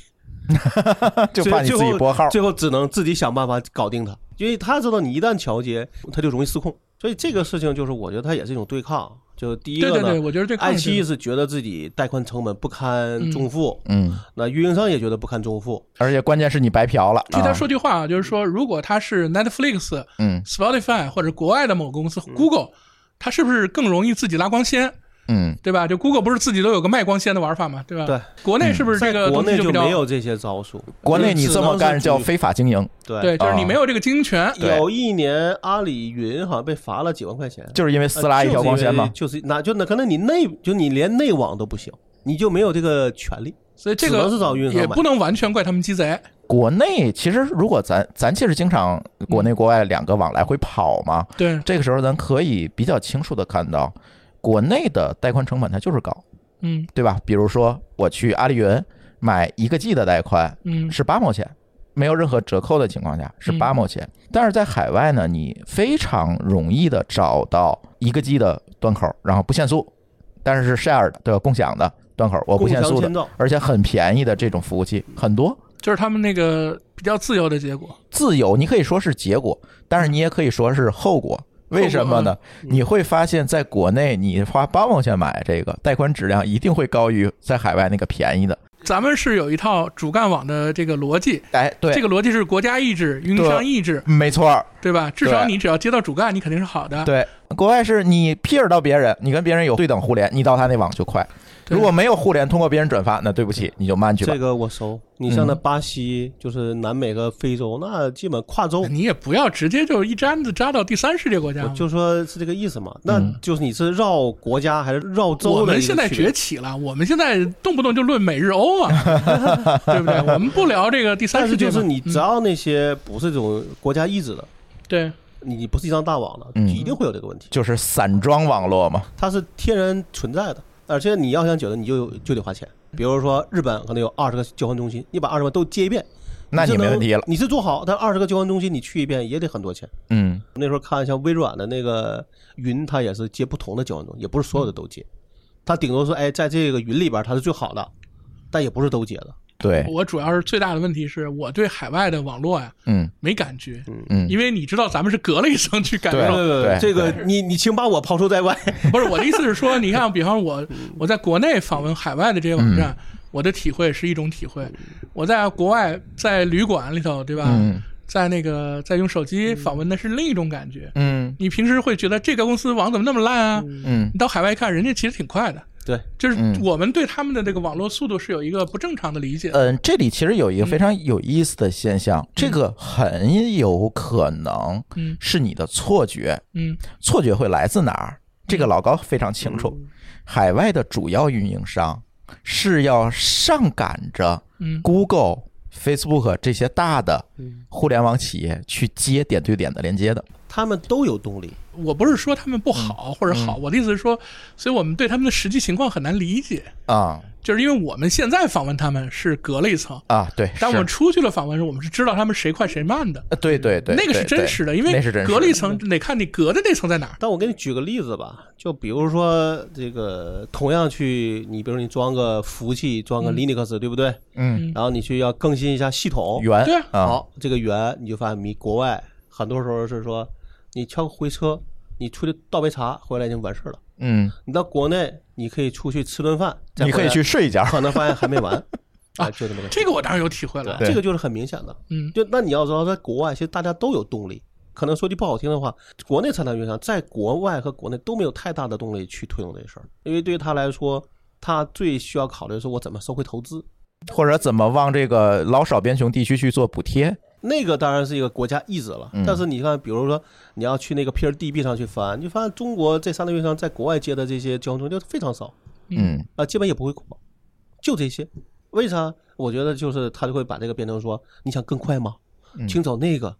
[laughs] 就怕你自己拨号。最后只能自己想办法搞定他，因为他知道你一旦调节，他就容易失控。所以这个事情就是我觉得它也是一种对抗。就第一个呢，对对对，我觉得这爱看奇艺是觉得自己带宽成本不堪重负，嗯，那运营商也觉得不堪重负。而且关键是你白嫖了。替他啊说句话啊，就是说，如果他是 Netflix、嗯 Spotify 或者国外的某公司 Google，他是不是更容易自己拉光纤？嗯，对吧？就 Google 不是自己都有个卖光纤的玩法嘛，对吧？对，国内是不是这个国内就没有这些招数。国内你这么干叫非法经营，对对，就是你啊没有这个经营权。对有一年阿里云好像被罚了几万块钱，就是因为撕拉一条光纤嘛。就是那就那可能你内就你连内网都不行，你就没有这个权利。所以这个是找运营商也不能完全怪他们鸡贼。国内其实如果咱咱其实经常国内国外两个网来回跑嘛，对，这个时候咱可以比较清楚的看到，国内的带宽成本它就是高，嗯对吧？比如说我去阿里云买一个 G 的带宽嗯是八毛钱，没有任何折扣的情况下是嗯八毛钱，但是在海外呢，你非常容易的找到一个 G 的端口，然后不限速，但是是 share 的，对吧？共享的端口，我不限速的而且很便宜的这种服务器很多。就是他们那个比较自由的结果。自由，你可以说是结果，但是你也可以说是后果。为什么呢？嗯你会发现在国内，你花八毛钱买这个贷款质量一定会高于在海外那个便宜的。咱们是有一套主干网的这个逻辑，哎，对，这个逻辑是国家意志、运营商意志，没错儿，对吧？至少你只要接到主干，你肯定是好的。对。国外是你 peer 到别人，你跟别人有对等互联，你到他那网就快。对如果没有互联，通过别人转发，那对不起，你就慢去吧这。个我熟。你像那嗯巴西，就是南美和非洲，那基本跨洲。你也不要直接就一竿子扎到第三世界国家。我就说是这个意思嘛，那嗯就是你是绕国家还是绕州的一个我们现在崛起了，我们现在动不动就论美日欧啊，[laughs] 对不对？我们不聊这个第三世界嘛。就是你嗯只要那些不是这种国家意志的，对你不是一张大网的，嗯一定会有这个问题。就是散装网络嘛，它是天然存在的，而且你要想解决，你就就得花钱。比如说日本可能有二十个交换中心，你把二十个都接一遍，那你没问题了。你是做好，但二十个交换中心你去一遍也得很多钱。嗯，那时候看像微软的那个云，它也是接不同的交换中心，也不是所有的都接。它顶多说，哎，在这个云里边它是最好的，但也不是都接的。对，我主要是最大的问题是我对海外的网络呀嗯。没感觉，嗯，因为你知道咱们是隔了一层去感对受。对这个你你请把我抛出在外。[laughs] 不是我的意思是说，[laughs] 你看，比方我我在国内访问海外的这些网站，我的体会是一种体会；我在国外在旅馆里头，对吧？嗯。在那个在用手机访问，的是另一种感觉。嗯。你平时会觉得这个公司网怎么那么烂啊？嗯。你到海外一看，人家其实挺快的。对，就是嗯我们对他们的这个网络速度是有一个不正常的理解。嗯，这里其实有一个非常有意思的现象，这个很有可能嗯是你的错觉，嗯错觉会来自哪儿？这个老高非常清楚，海外的主要运营商是要上赶着嗯 Google、Facebook 这些大的互联网企业去接点对点的连接的。他们都有动力。我不是说他们不好或者好，我的意思是说，所以我们对他们的实际情况很难理解，啊。就是因为我们现在访问他们是隔了一层，啊，对，是。但我们出去了访问时，我们是知道他们谁快谁慢的，呃对对对，那个是真实的，因为那是真实隔了一层得看你隔的那层在哪儿。但我给你举个例子吧，就比如说这个，同样去你比如你装个服务器，装个嗯 Linux，、对不对？嗯。然后你去要更新一下系统，源对啊。啊。好，这个源你就发现你国外很多时候是说，你敲个回车，你出去倒杯茶，回来已经完事儿了。嗯，你到国内，你可以出去吃顿饭，你可以去睡一觉。可能发现还没完 [laughs] 啊哎就这么个。这个我当然有体会了。这个就是很明显的。嗯，就那你要知道，在国外其实大家都有动力。可能说句不好听的话，国内参团运营商在国外和国内都没有太大的动力去推动这个事儿，因为对于他来说，他最需要考虑的是我怎么收回投资。或者怎么往这个老少边穷地区去做补贴？那个当然是一个国家意志了嗯，但是你看，比如说你要去那个 PRDB 上去翻，你就发现中国这三大运营商在国外接的这些交通中就非常少嗯啊，基本也不会扩，就这些。为啥？我觉得就是他就会把这个变成说，你想更快吗？嗯请找那个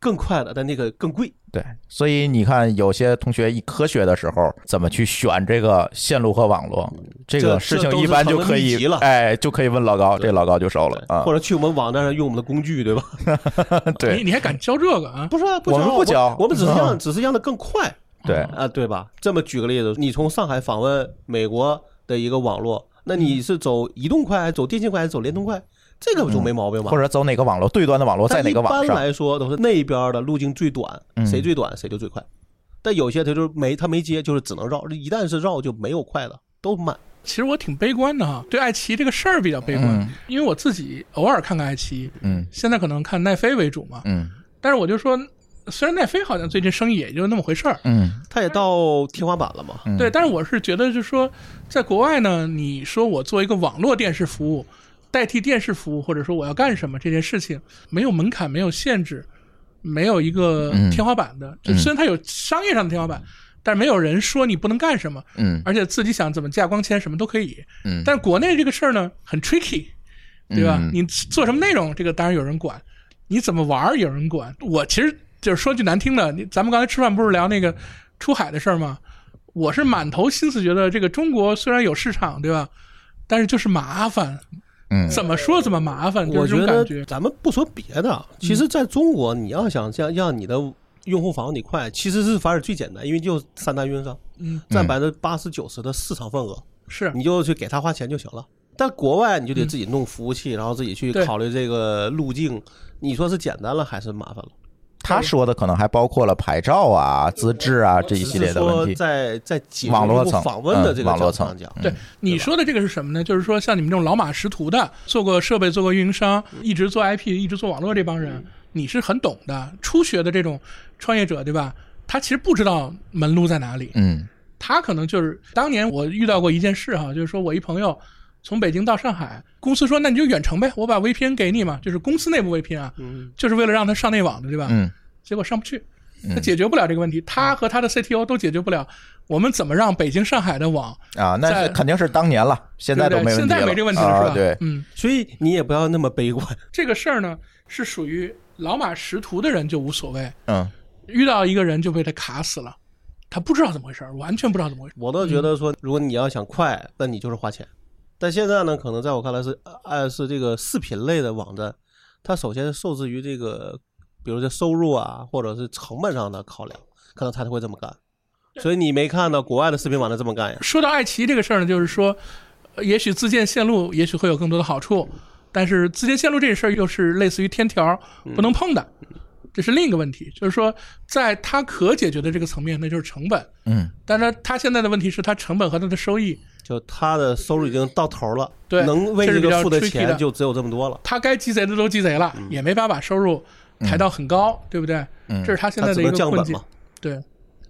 更快的，但那个更贵。对，所以你看，有些同学一科学的时候，怎么去选这个线路和网络，这个事情一般就可以哎，就可以问老高，这老高就熟了啊或。者去我们网站上用我们的工具，对吧？[laughs] 你对你还敢教这个啊？不是啊，不我们教不教我们只是让嗯只是让它更快对，啊，对吧？这么举个例子，你从上海访问美国的一个网络，那你是走移动快，还是走电信快，还是走联通快？这个就没毛病吧？或者走哪个网络，对端的网络在哪个网上？来说都是那边的路径最短，嗯谁最短谁就最快。但有些它就是没它没接，就是只能绕。一旦是绕就没有快的，都慢。其实我挺悲观的哈，对爱奇艺这个事儿比较悲观，嗯因为我自己偶尔看看爱奇艺，嗯现在可能看奈飞为主嘛。嗯但是我就说，虽然奈飞好像最近生意也就那么回事儿，嗯它也到天花板了嘛。嗯，对，但是我是觉得，就是说，在国外呢，你说我做一个网络电视服务，代替电视服务，或者说我要干什么这件事情，没有门槛，没有限制，没有一个嗯天花板的。就虽然它有商业上的天花板，但是没有人说你不能干什么，嗯而且自己想怎么架光纤什么都可以。嗯，但是国内这个事儿呢，很 tricky，对吧？嗯你做什么内容，这个当然有人管；你怎么玩儿，有人管。我其实就是说句难听的，你咱们刚才吃饭不是聊那个出海的事儿吗？我是满头心思觉得这个中国虽然有市场，对吧？但是就是麻烦，嗯。怎么说怎么麻烦，我觉得。咱们不说别的，其实在中国，你要想让让你的用户访问你快，其实是反而最简单，因为就三大运营商嗯，占百分之八十九十的市场份额，是。你就去给他花钱就行了。但国外你就得自己弄服务器，然后自己去考虑这个路径，你说是简单了还是麻烦了？他说的可能还包括了牌照啊、资质啊这一系列的问题。在在网络层访问的这个嗯网络层讲，对你说的这个是什么呢？就是说，像你们这种老马识途的，做过设备、做过运营商，一直做 IP、一直做网络这帮人，你是很懂的。初学的这种创业者，对吧？他其实不知道门路在哪里，嗯他可能就是当年我遇到过一件事哈，就是说我一朋友从北京到上海，公司说那你就远程呗，我把 VPN 给你嘛，就是公司内部 VPN 啊，嗯，就是为了让他上内网的，对吧？嗯结果上不去，他解决不了这个问题，他和他的 CTO 都解决不了。我们怎么让北京、上海的网，啊，那肯定是当年了，现在都没问题了。现在没这问题了，是吧？啊对，嗯，所以你也不要那么悲观。这个事儿呢是属于老马识途的人就无所谓，嗯遇到一个人就被他卡死了，他不知道怎么回事儿，完全不知道怎么回事儿。我倒觉得说，如果你要想快，那你就是花钱。但现在呢，可能在我看来是呃是这个视频类的网站，它首先受制于这个，比如说收入啊，或者是成本上的考量，可能它才会这么干。所以你没看到国外的视频网站这么干呀？说到爱奇艺这个事儿呢，就是说，呃也许自建线路也许会有更多的好处，但是自建线路这事儿又是类似于天条不能碰的，这是另一个问题。就是说，在它可解决的这个层面，那就是成本。嗯但是它现在的问题是它成本和它的收益，就他的收入已经到头了，对能为这个付的钱就只有这么多了。他该鸡贼的都鸡贼了，也没法把收入抬到很高，对不对？嗯这是他现在的他只能一个困境降本嘛。。对，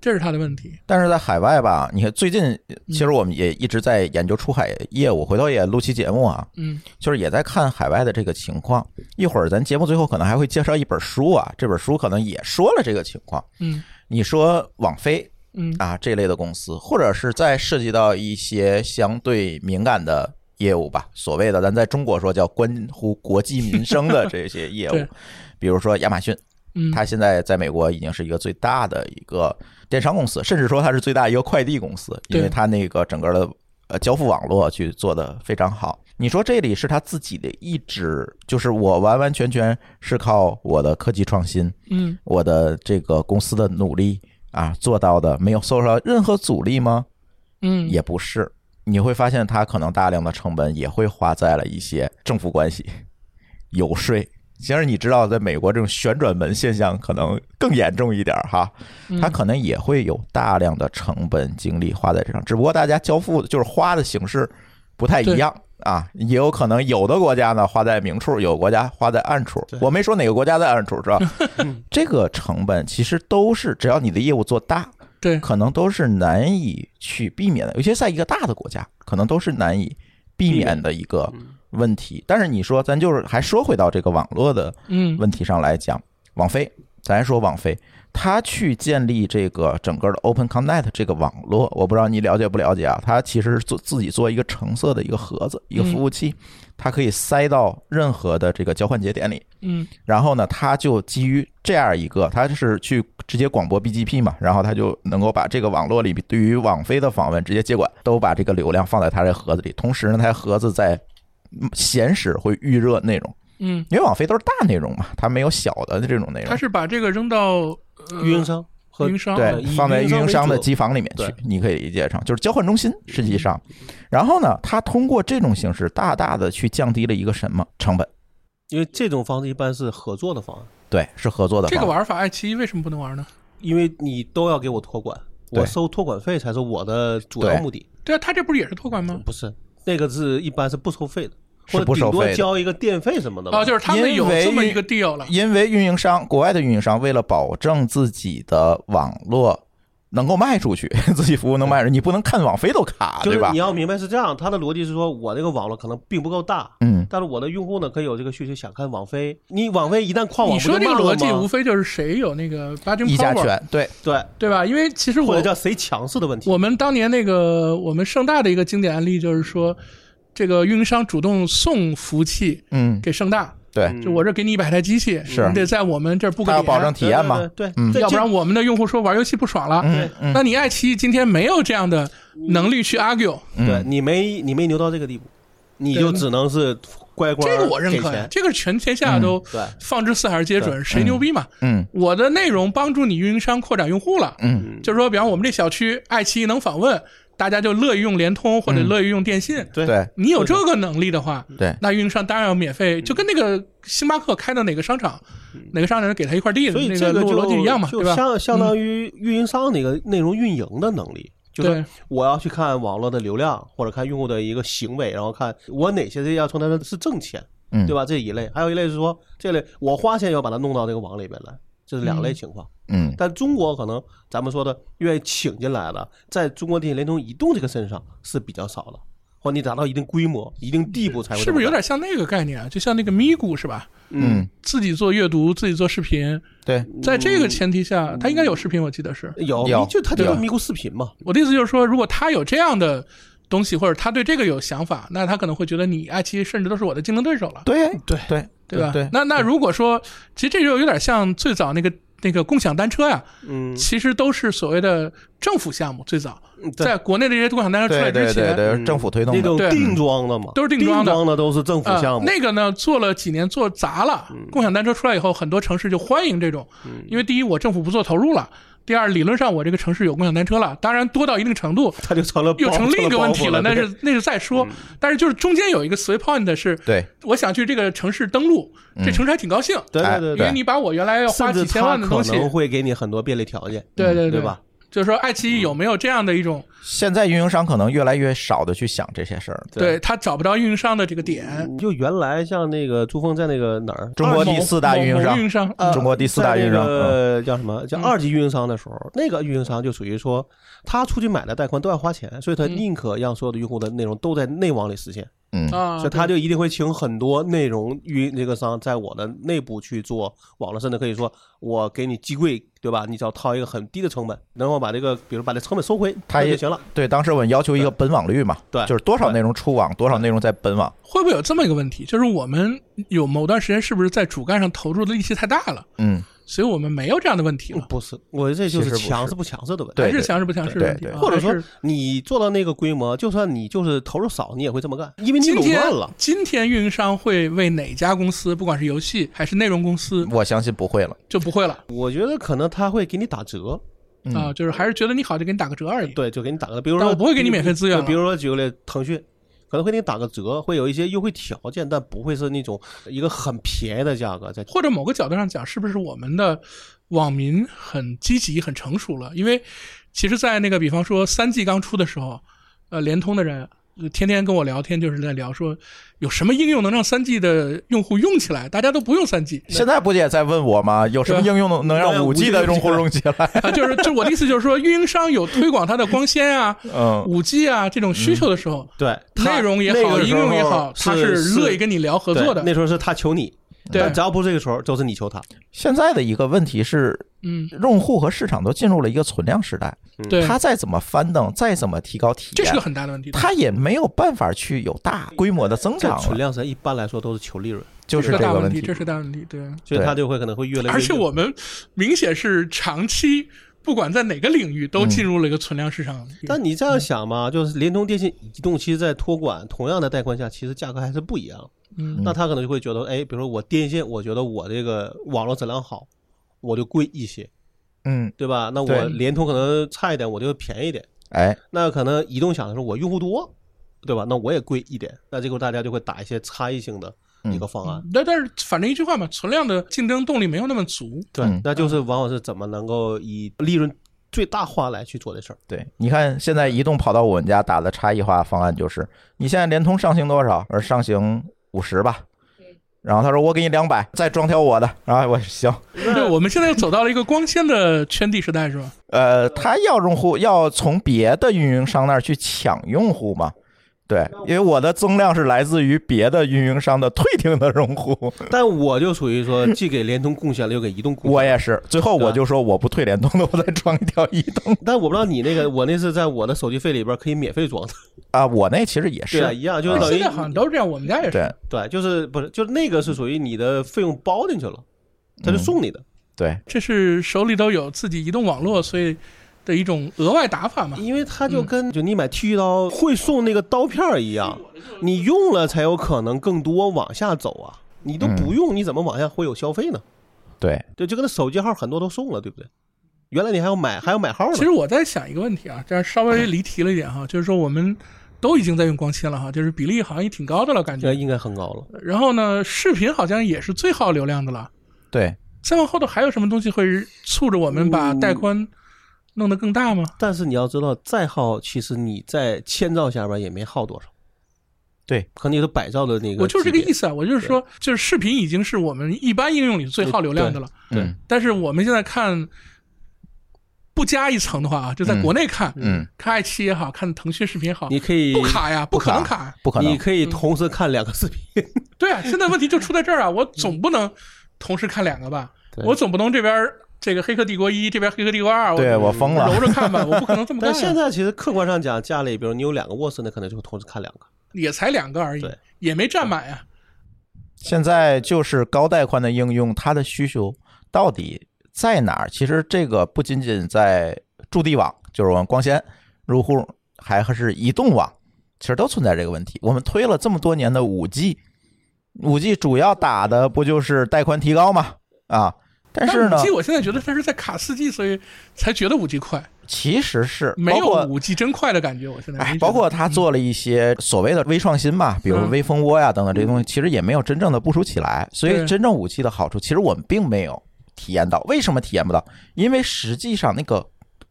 这是他的问题。但是在海外吧，你看最近其实我们也一直在研究出海业务，回头也录期节目啊，嗯就是也在看海外的这个情况。一会儿咱节目最后可能还会介绍一本书啊，这本书可能也说了这个情况。嗯你说网飞嗯。啊这类的公司，或者是再涉及到一些相对敏感的业务吧，所谓的咱在中国说叫关乎国计民生的这些业务，[laughs] 比如说亚马逊，嗯，它现在在美国已经是一个最大的一个电商公司，甚至说它是最大一个快递公司，因为它那个整个的呃交付网络去做的非常好。你说这里是他自己的意志，就是我完完全全是靠我的科技创新，嗯。我的这个公司的努力啊做到的，没有受到任何阻力吗？嗯也不是，你会发现它可能大量的成本也会花在了一些政府关系、游说。其实你知道，在美国这种旋转门现象可能更严重一点儿哈，它可能也会有大量的成本精力花在这上，只不过大家交付就是花的形式不太一样啊，也有可能有的国家呢花在明处，有国家花在暗处。我没说哪个国家在暗处是吧？[laughs] 这个成本其实都是只要你的业务做大，对可能都是难以去避免的，尤其在一个大的国家，可能都是难以避免的一个问题。但是你说，咱就是还说回到这个网络的嗯问题上来讲，网飞，咱说网飞，它去建立这个整个的 Open Connect 这个网络，我不知道你了解不了解啊？它其实是做自己做一个橙色的一个盒子，一个服务器，它可以塞到任何的这个交换节点里。嗯然后呢，它就基于这样一个，它是去直接广播 BGP 嘛，然后它就能够把这个网络里对于网飞的访问直接接管，都把这个流量放在它这盒子里。同时呢，它盒子在嗯闲时会预热内容，嗯，因为网飞都是大内容嘛，它没有小的这种内容它。是把这个扔到呃运营商和运营商对，放在运营商的机房里面去，你可以理解成就是交换中心，实际上。然后呢，它通过这种形式，大大的去降低了一个什么成本？因为这种方式一般是合作的方案，对，是合作的方法。这个玩法，爱奇艺为什么不能玩呢？因为你都要给我托管，我收托管费才是我的主要目的。对啊，他这不是也是托管吗？不是，那个是一般是不收费的，是或者顶多不收费的交一个电费什么的吧。哦，就是他们有因为这么一个 deal 了。因为运营商，国外的运营商为了保证自己的网络能够卖出去，[laughs] 自己服务能卖出去，你不能看网飞都卡，对吧就是你？要明白是这样，他的逻辑是说，我这个网络可能并不够大，嗯，但是我的用户呢可以有这个需求，想看网飞。你网飞一旦跨网，你说这个逻辑无非就是谁有那个议价权，对，对，对吧？因为其实我或者叫谁强势的问题。我们当年那个我们盛大的一个经典案例就是说，这个运营商主动送服务器嗯，给盛大，对，就我这给你一百台机器，是。你得在我们这儿布个点，要保证体验嘛，对对嗯。对，要不然我们的用户说玩游戏不爽了。那你爱奇艺今天没有这样的能力去 argue，对你没你没牛到这个地步，你就只能是乖乖这个我认可呀，这个是全天下都对。放之四海而皆准，谁牛逼嘛？嗯。我的内容帮助你运营商扩展用户了，嗯。就是说，比方我们这小区爱奇艺能访问，大家就乐意用联通或者乐意用电信。对。对。你有这个能力的话，对。那运营商当然要免费，就跟那个星巴克开的哪个商场，哪个商场给他一块地，所以那个路这个逻辑一样嘛，就对吧？嗯相相当于运营商那个内容运营的能力。就是对。我要去看网络的流量，或者看用户的一个行为，然后看我哪些要从他那是挣钱，嗯。对吧？这一类，还有一类是说这类我花钱要把它弄到这个网里边来，这是两类情况。嗯但中国可能咱们说的愿意请进来的，在中国电信、联通、移动这个身上是比较少的，或你达到一定规模、一定地步才会。是不是有点像那个概念啊？就像那个咪咕是吧？嗯，自己做阅读，自己做视频，对，在这个前提下，他应该有视频，我记得是。有有就他就咪咕视频嘛？我的意思就是说，如果他有这样的东西，或者他对这个有想法，那他可能会觉得你爱奇艺甚至都是我的竞争对手了，对对对对吧？对，那那如果说，其实这就有点像最早那个那个共享单车呀，嗯，其实都是所谓的政府项目，最早在国内的这些共享单车出来对对对之前。对，政府推动的，那种定装的嘛，都是定装的。装的，都是政府呃项目。那个呢，做了几年做砸了。嗯。共享单车出来以后，很多城市就欢迎这种，因为第一，我政府不做投入了；第二，理论上我这个城市有共享单车了，当然多到一定程度，[laughs] 它就成了又成另一个问题了，那是那是再说。但是就是中间有一个 sweet point 是，对。我想去这个城市登录，这城市还挺高兴，对对对，因为你把我原来要花几千万的东西，可能会给你很多便利条件，对对。对吧？就是说，爱奇艺有没有这样的一种，现在运营商可能越来越少的去想这些事儿。对。他找不着运营商的这个点，你就原来像那个珠峰在那个哪儿，中国第四大运营商运，营商，呃中国第四大运营商呃叫什么叫嗯二级运营商的时候，那个运营商就属于说，他出去买的带宽都要花钱，所以他嗯。宁可让所有的用户的内容都在内网里实现，嗯。啊，所以他就一定会请很多内容运这个商在我的内部去做网络，甚至可以说我给你机柜，对吧？你只要掏一个很低的成本，然后把这个比如把这成本收回，他也就行了。对，当时我们要求一个本网率嘛，对。就是多少内容出网，多少内容在本网。会不会有这么一个问题，就是我们有某段时间是不是在主干上投入的力气太大了，嗯，所以我们没有这样的问题了，不是，我这就是强势不强势的问题。还是强势不强势的问题或者说你做到那个规模，就算你就是投入少，你也会这么干，因为你垄断了。今天运营商会为哪家公司，不管是游戏还是内容公司，我相信不会了。就不会了我觉得可能他会给你打折，嗯啊，就是还是觉得你好就给你打个折而已。对，就给你打个，比如说我不会给你免费资源比如说举个例，腾讯可能会给你打个折，会有一些优惠条件，但不会是那种一个很便宜的价格在。或者某个角度上讲，是不是我们的网民很积极、很成熟了？因为其实，在那个比方说三 G 刚出的时候，呃，联通的人天天跟我聊天，就是在聊说有什么应用能让三 G 的用户用起来，大家都不用三 G。现在不也在问我吗？有什么应用能让让五 G 的用户用起来？[laughs] 啊，就是就我的意思就是说，运营商有推广它的光纤啊、[laughs] 嗯，五 G 啊这种需求的时候，对，内容也好，应用也好，他是乐意跟你聊合作的。那时候是他求你，对但只要不是这个时候，都是你求他。现在的一个问题是，嗯，用户和市场都进入了一个存量时代，对，他再怎么翻腾，再怎么提高体验这是个，很大的问题。他也没有办法去有大规模的增长，存量时一般来说都是求利润，就是这是个大问题。这是大问题。对，所以他就会可能会越来越。而且我们明显是长期，不管在哪个领域，都进入了一个存量市场。但你这样想嘛，就是联通、电信、移动，其实在托管同样的带宽下，其实价格还是不一样。嗯那他可能就会觉得，哎，比如说我电信，我觉得我这个网络质量好，我就贵一些，嗯，对吧？那我联通可能差一点，我就便宜一点。哎，那可能移动想的是我用户多，对吧？那我也贵一点。那这个大家就会打一些差异性的一个方案。但但是反正一句话嘛，存量的竞争动力没有那么足。对，嗯那就是往往是怎么能够以利润最大化来去做这事儿。对，你看现在移动跑到我们家打的差异化方案就是，你现在联通上行多少？而上行五十吧。然后他说我给你两百，再装条我的。然后我说行，对，我们现在又走到了一个光纤的圈地时代，是吧？呃，他要用户要从别的运营商那儿去抢用户嘛？对，因为我的增量是来自于别的运营商的退订的用户。但我就属于说，[laughs] 既给联通贡献了，又给移动贡献。我也是，最后我就说我不退联通的，我再装一条移动但我不知道你那个，我那是在我的手机费里边可以免费装的。啊。我那其实也对啊，是，一样，就是等于现在好像都是这样，我们家也是。对对，就是不是就是那个是属于你的费用包进去了，他就送你的。对，这是手里头有自己移动网络，所以的一种额外打法嘛。因为它就跟就你买剃须刀会送那个刀片儿一样，你用了才有可能更多往下走啊。你都不用，你怎么往下会有消费呢？对，对，就跟那手机号很多都送了，对不对？原来你还要买，还要买号呢。其实我在想一个问题啊，这样稍微离题了一点哈，就是说我们都已经在用光纤了哈，就是比例好像也挺高的了，感觉。这应该很高了。然后呢，视频好像也是最耗流量的了。对，再往后头还有什么东西会促着我们把带宽弄得更大吗？但是你要知道，再耗，其实你在千兆下边也没耗多少。对，可能也是百兆的那个。我就是这个意思。思啊，我就是说，就是视频已经是我们一般应用里最耗流量的了。对，但是我们现在看，不加一层的话啊，就在国内看，嗯，看爱奇艺也好看腾讯视频也好，你可以不卡呀，不可能卡卡。不可能你。可以同时看两个视频。[laughs] 对啊，现在问题就出在这儿啊，我总不能同时看两个吧？对我总不能这边这个《黑客帝国一》，这边《黑客帝国二》，对我疯了揉着看吧，我不可能这么干啊。[laughs] 但现在其实客观上讲，家里比如你有两个卧室，那可能就会同时看两个。也才两个而已对，也没占满呀。现在就是高带宽的应用，它的需求到底在哪儿？其实这个不仅仅在驻地网，就是我们光纤入户，还是移动网，其实都存在这个问题。我们推了这么多年的五 G，五 G 主要打的不就是带宽提高吗？啊，但是呢五，G 我现在觉得它是在卡四 G，所以才觉得五 G 快，其实是没有五 G 真快的感觉。我现在哎，包括他做了一些所谓的微创新吧，比如嗯微蜂窝呀等等这些东西，其实也没有真正的部署起来。所以真正武器的好处，其实我们并没有体验到。为什么体验不到？因为实际上那个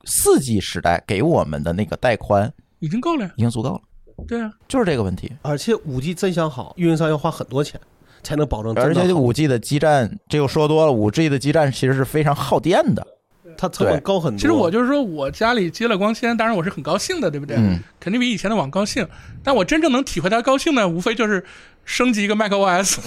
四 G 时代给我们的那个带宽已经够了呀。已经足够了，对啊，就是这个问题。而且五 G 真想好，运营商要花很多钱才能保证而。且五 G 的基站，这又说多了，五 G 的基站其实是非常耗电的。它成本高很多。其实我就是说我家里接了光纤，当然我是很高兴的，对不对？嗯肯定比以前的网高兴。但我真正能体会到高兴呢，无非就是升级一个 macOS，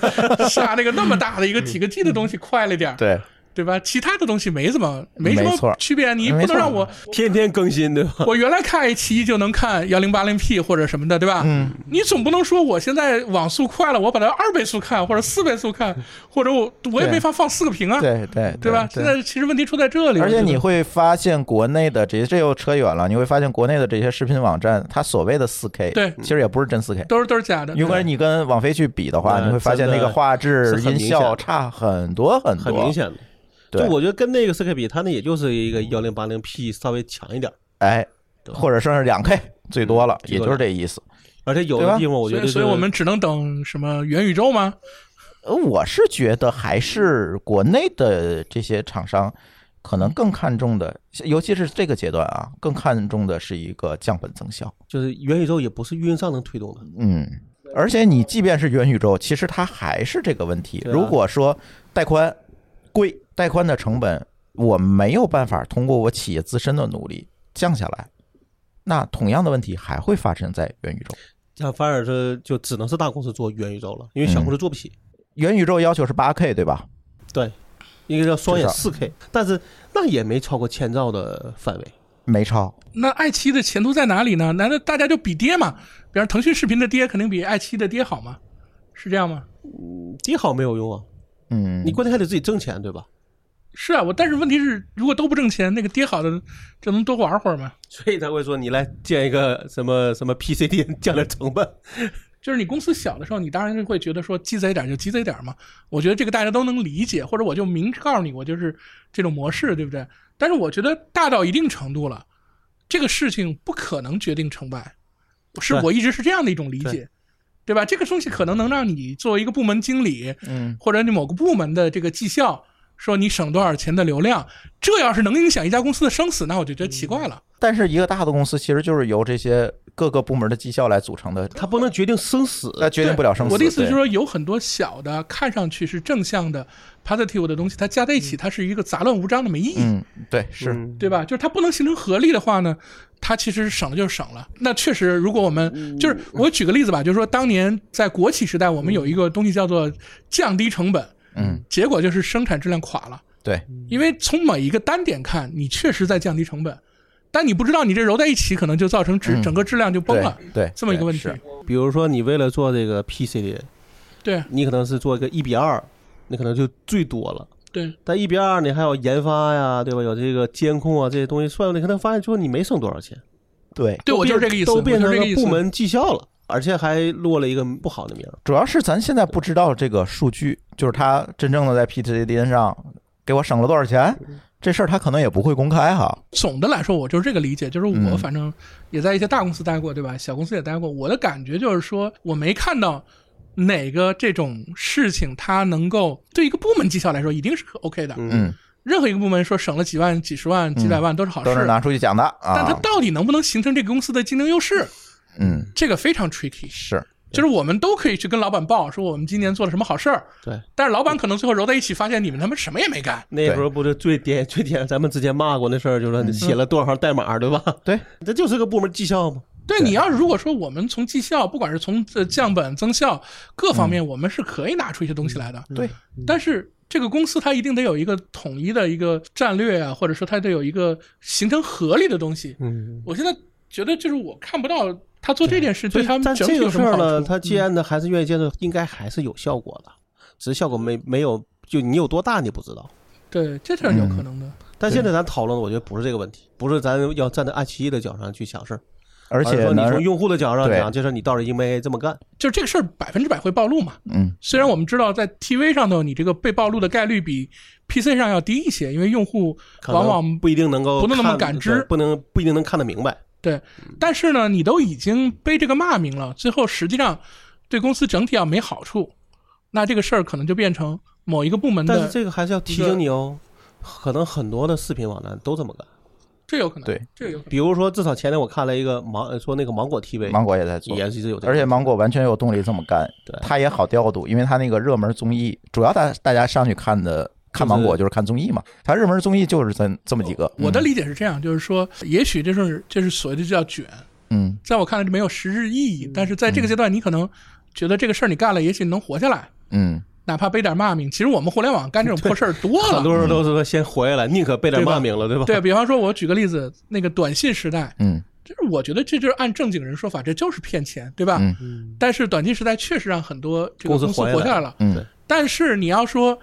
[laughs] 下那个那么大的一个几个 G 的东西快了点儿，对，对吧？其他的东西没怎么没什么区别，你不能让我天天更新，对吧？我原来看爱奇艺就能看幺零八零 P 或者什么的，对吧？嗯，你总不能说我现在网速快了，我把它二倍速看或者四倍速看，或者我我也没法放四个屏啊，对对对吧？现在其实问题出在这里，而且你会发现，国内的这些这又扯远了。你会发现，国内的这些视频网站，它所谓的四 K，对其实也不是真四 K。都是都是假的，如果你跟网飞去比的话，你会发现那个画质音效差很多很多，很明。显的。对就我觉得跟那个 4K 比，它那也就是一个幺零八零 P 稍微强一点，哎，或者说是两 K 最多了，也就是这意思。而且有的地方我觉得、所以所以我们只能等什么元宇宙吗？呃，我是觉得还是国内的这些厂商可能更看重的，尤其是这个阶段啊，更看重的是一个降本增效。就是元宇宙也不是运营商能推动的，嗯，而且你即便是元宇宙，其实它还是这个问题。啊如果说带宽贵，带宽的成本我没有办法通过我企业自身的努力降下来，那同样的问题还会发生在元宇宙。那反而是就只能是大公司做元宇宙了，因为小公司做不起。元宇宙要求是八 K 对吧？对，应该叫双眼至四 K，但是那也没超过千兆的范围。没超，那爱奇艺的前途在哪里呢？难道大家就比跌嘛？比方腾讯视频的跌肯定比爱奇艺的跌好吗？是这样吗？嗯跌好没有用啊，嗯，你关键还得自己挣钱，对吧？是啊，我但是问题是，如果都不挣钱，那个跌好的就能多玩会儿嘛？[laughs] 所以他会说你来建一个什么什么 PC 店，降点成本。就是你公司小的时候，你当然是会觉得说鸡贼点就鸡贼点嘛。我觉得这个大家都能理解，或者我就明告诉你，我就是这种模式，对不对？但是我觉得大到一定程度了，这个事情不可能决定成败，是我一直是这样的一种理解对，对吧？这个东西可能能让你作为一个部门经理，嗯，或者你某个部门的这个绩效，说你省多少钱的流量，这要是能影响一家公司的生死，那我就觉得奇怪了。但是一个大的公司其实就是由这些各个部门的绩效来组成的，它不能决定生死。它决定不了生死。我的意思就是，说，有很多小的看上去是正向的 positive 的东西，它加在一起，它是一个杂乱无章的，没意义，嗯，对，是，嗯对吧？就是它不能形成合力的话呢，它其实省了就是省了。那确实，如果我们就是我举个例子吧，就是说当年在国企时代，我们有一个东西叫做降低成本，嗯，结果就是生产质量垮了。对，因为从每一个单点看，你确实在降低成本，但你不知道你这揉在一起，可能就造成质嗯。整个质量就崩了，，对，这么一个问题。是。比如说你为了做这个 PC 的，对。你可能是做一个一比二，那可能就最多了。对。但一比二你还有研发呀，对吧？有这个监控啊这些东西算下来，你可能发现说你没省多少钱，对，对，我就是这个意思，都变成部门绩效了，而且还落了一个不好的名儿。主要是咱现在不知道这个数据，就是他真正的在 PTDN 上给我省了多少钱，这事儿他可能也不会公开哈。总的来说，我就是这个理解，就是我嗯反正也在一些大公司待过，对吧？小公司也待过，我的感觉就是说，我没看到哪个这种事情它能够对一个部门绩效来说一定是 OK 的。嗯，任何一个部门说省了几万、几十万、几百万都是好事，都是拿出去讲的但它啊。到底能不能形成这个公司的竞争优势，嗯，这个非常 tricky。是，就是我们都可以去跟老板报说我们今年做了什么好事儿，对，但是老板可能最后揉在一起，发现你们他妈什么也没干。那时候不是最典最典，咱们之前骂过那事儿，就是说写了多少行代码，对吧？对，这就是个部门绩效嘛。对，你要是如果说我们从绩效，不管是从呃降本增效各方面，我们是可以拿出一些东西来的。对，但是这个公司它一定得有一个统一的一个战略啊，或者说它得有一个形成合力的东西。嗯，我现在觉得就是我看不到他做这件事对他整体有这个事儿呢，什么好处。他既然呢还是愿意接受，应该还是有效果的，只是效果没没有，就你有多大你不知道。对，这是有可能的。但现在咱讨论的，我觉得不是这个问题，不是咱要站在爱奇艺的角上去想事儿，而且你从，用户的角度上讲，这事儿你到底应不应该这么干？就是这个事儿百分之百会暴露嘛。嗯，虽然我们知道在 TV 上头，你这个被暴露的概率比 PC 上要低一些，因为用户往往不一定能够不能那么看感知不能不一定能看得明白。对，但是呢，你都已经背这个骂名了，最后实际上对公司整体要没好处，那这个事儿可能就变成某一个部门的，但是这个还是要提醒你哦，可能很多的视频网站都这么干。这有可能，对，这有可能。比如说，至少前天我看了一个芒，说那个芒果 TV，芒果也在做，也是一直有这个，而且芒果完全有动力这么干，对它也好调度，因为它那个热门综艺，主要大大家上去看的看芒果就是看综艺嘛，它热门综艺就是这这么几个。我的理解是这样，就是说，也许这是这是所谓的叫卷，嗯在我看来这没有实质意义，但是在这个阶段，你可能觉得这个事儿你干了，也许能活下来，嗯哪怕背点骂名。其实我们互联网干这种破事儿多了很。多人都是说先活下来，宁可背点骂名了，对吧？对比方说，我举个例子，那个短信时代，嗯就是我觉得这就是按正经人说法，这就是骗钱，对吧？嗯嗯，但是短信时代确实让很多这个公司活下来活下来了。嗯但是你要说，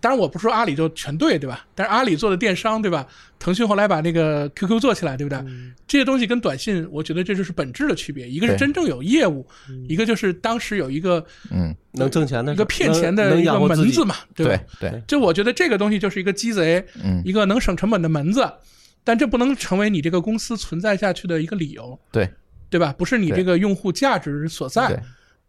当然我不是说阿里就全对，对吧？但是阿里做的电商，对吧？腾讯后来把那个 QQ 做起来，对不对？嗯这些东西跟短信，我觉得这就是本质的区别。一个是真正有业务，一个就是当时有一个嗯，能挣钱的一个骗钱的一个门子嘛，对吧？对对，就我觉得这个东西就是一个鸡贼，嗯一个能省成本的门子，但这不能成为你这个公司存在下去的一个理由，对对吧？不是你这个用户价值所在。，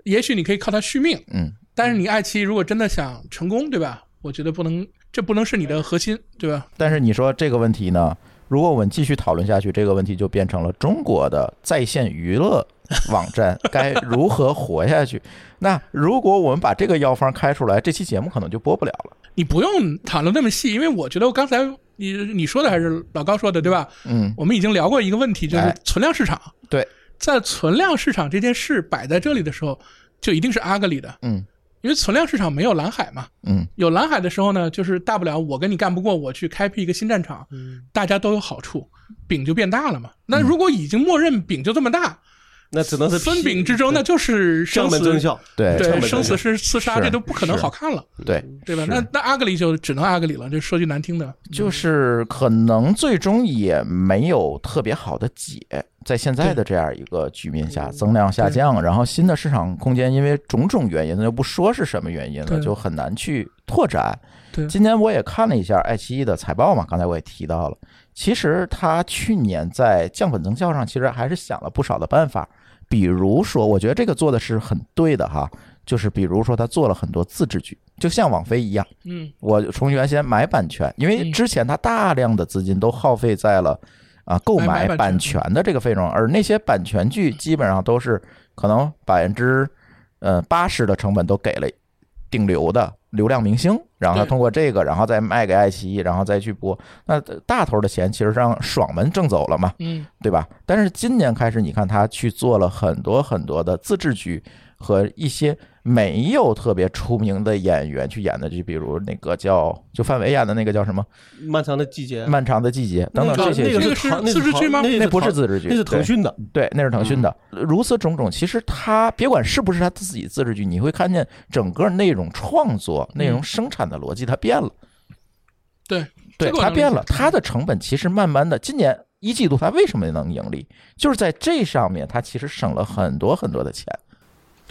也许你可以靠它续命，嗯但是你爱奇艺如果真的想成功，对吧？我觉得不能，这不能是你的核心，对吧？但是你说这个问题呢？如果我们继续讨论下去，这个问题就变成了中国的在线娱乐网站该如何活下去。那如果我们把这个药方开出来，这期节目可能就播不了了。你不用讨论那么细，因为我觉得我刚才你你说的还是老高说的，对吧？嗯我们已经聊过一个问题，就是哎存量市场。对，在存量市场这件事摆在这里的时候，就一定是 ugly 的，嗯因为存量市场没有蓝海嘛。嗯有蓝海的时候呢，就是大不了我跟你干不过，我去开辟一个新战场，嗯大家都有好处，饼就变大了嘛。那如果已经默认饼就这么大，那只能是分饼之争，那就是生死降本增效。对。对，生死是厮杀，这都不可能好看了，对。对。吧？那那阿格里就只能阿格里了，这说句难听的，就是可能最终也没有特别好的解，在现在的这样一个局面下，增量下降，然后新的市场空间因为种种原因，那就不说是什么原因了，就很难去拓展。对。今年我也看了一下爱奇艺的财报嘛，刚才我也提到了，其实他去年在降本增效上，其实还是想了不少的办法，比如说，我觉得这个做的是很对的哈，就是比如说他做了很多自制剧，就像网飞一样。嗯，我从原先买版权，因为嗯之前他大量的资金都耗费在了啊购买买版权权的这个费用，而那些版权剧基本上都是可能百分之呃八十的成本都给了顶流的流量明星，然后他通过这个，然后再卖给爱奇艺，然后再去播，那大头的钱其实让爽文挣走了嘛，嗯，对吧？但是今年开始，你看他去做了很多很多的自制剧和一些没有特别出名的演员去演的，就比如那个叫就范伟演的那个叫什么？漫长的季节《漫长的季节》等等这些剧，那个这个是那自制剧吗？那那不是自制剧，那是腾讯的。对，那是腾讯的。如此种种，其实他别管是不是他自己自制剧，你会看见整个内容创作、内容生产的逻辑它变了。对，对，这个我它变了，它的成本其实慢慢的，今年一季度它为什么能盈利，就是在这上面它其实省了很多很多的钱。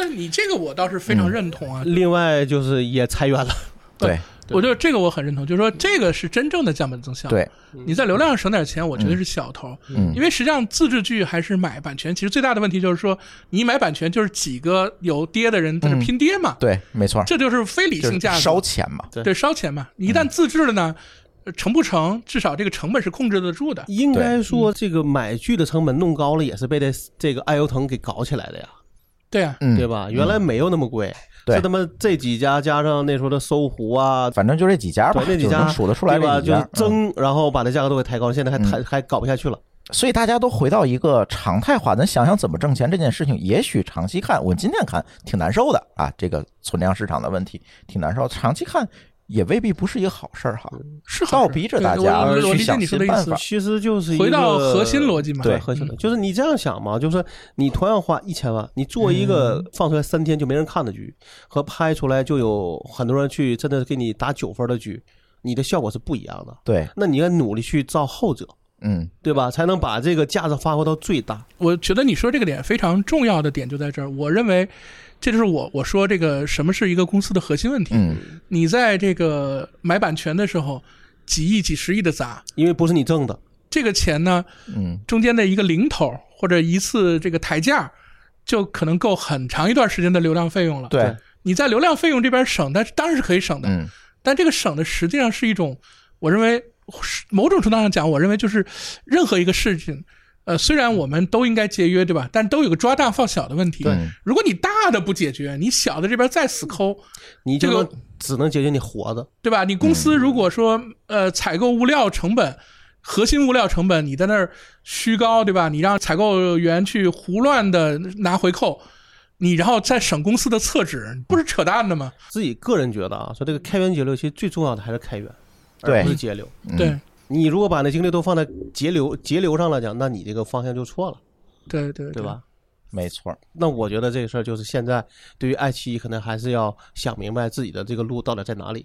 但你这个我倒是非常认同啊，另外就是也裁员了，对对。我觉得这个我很认同，就是说这个是真正的降本增效。，对，你在流量上省点钱，我觉得是小头。嗯因为实际上自制剧还是买版权，其实最大的问题就是说，你买版权就是几个有爹的人在这拼爹嘛，对，没错，这就是非理性价格，烧钱嘛。对。烧钱嘛。你一旦自制了呢，呃成不成，至少这个成本是控制得住的。应该说这个买剧的成本弄高了，也是被这这个爱优腾给搞起来的呀，对啊，嗯，对吧？原来没有那么贵，对是他妈这几家加上那时候的搜狐啊，反正就这几家吧，对那几家能数得出来对吧？就是这几家。嗯争，然后把那价格都给抬高了，现在还抬还搞不下去了。所以大家都回到一个常态化，咱想想怎么挣钱这件事情，也许长期看，我今天看挺难受的啊，这个存量市场的问题挺难受，长期看也未必不是一个好事儿哈。是倒逼着大家去想你说的意思新办法。其实就是一个回到核心逻辑嘛。对核心的，就是你这样想嘛，就是你同样花一千万，你做一个放出来三天就没人看的剧，和拍出来就有很多人去真的给你打九分的剧，你的效果是不一样的。对，那你要努力去造后者，嗯，对吧？才能把这个价值发挥到最大。我觉得你说这个点非常重要的点就在这儿，我认为这就是我我说这个什么是一个公司的核心问题。嗯，你在这个买版权的时候，几亿、几十亿的砸，因为不是你挣的，这个钱呢，嗯，中间的一个零头或者一次这个抬价，就可能够很长一段时间的流量费用了。对，你在流量费用这边省，但是当然是可以省的，嗯，但这个省的实际上是一种，我认为某种程度上讲，我认为就是任何一个事情。呃，虽然我们都应该节约，对吧？但都有个抓大放小的问题。对如果你大的不解决，你小的这边再死抠，你这个只能解决你活的。对吧？你公司如果说呃采购物料成本、核心物料成本你在那儿虚高，对吧？你让采购员去胡乱的拿回扣，你然后再省公司的厕纸，不是扯淡的吗？自己个人觉得啊，说这个开源节流，其实最重要的还是开源，对而不是节流。嗯对你如果把那精力都放在节流节流上来讲，那你这个方向就错了，对对对？吧？没错，那我觉得这个事儿就是现在对于爱奇艺，可能还是要想明白自己的这个路到底在哪里，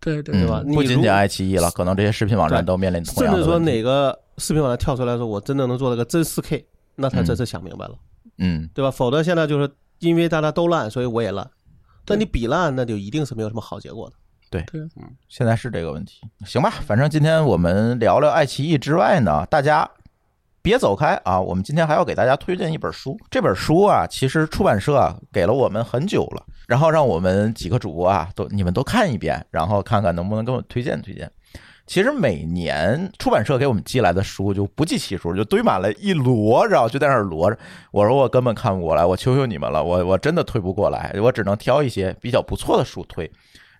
对对嗯对吧不仅仅爱奇艺了，可能这些视频网站都面临同甚至说样的问题。哪个视频网站跳出来说我真的能做到个真四 K，那他真是想明白了，嗯，对吧？否则现在就是因为大家都烂，所以我也烂。但你比烂，那就一定是没有什么好结果的。现在是这个问题。行吧，反正今天我们聊聊爱奇艺之外呢，大家别走开啊！我们今天还要给大家推荐一本书。这本书啊，其实出版社啊给了我们很久了，然后让我们几个主播啊都你们都看一遍，然后看看能不能给我推荐推荐。其实每年出版社给我们寄来的书就不计其数，就堆满了一摞，然后就在那儿摞着。我说我根本看不过来，我求求你们了，我我真的推不过来，我只能挑一些比较不错的书推。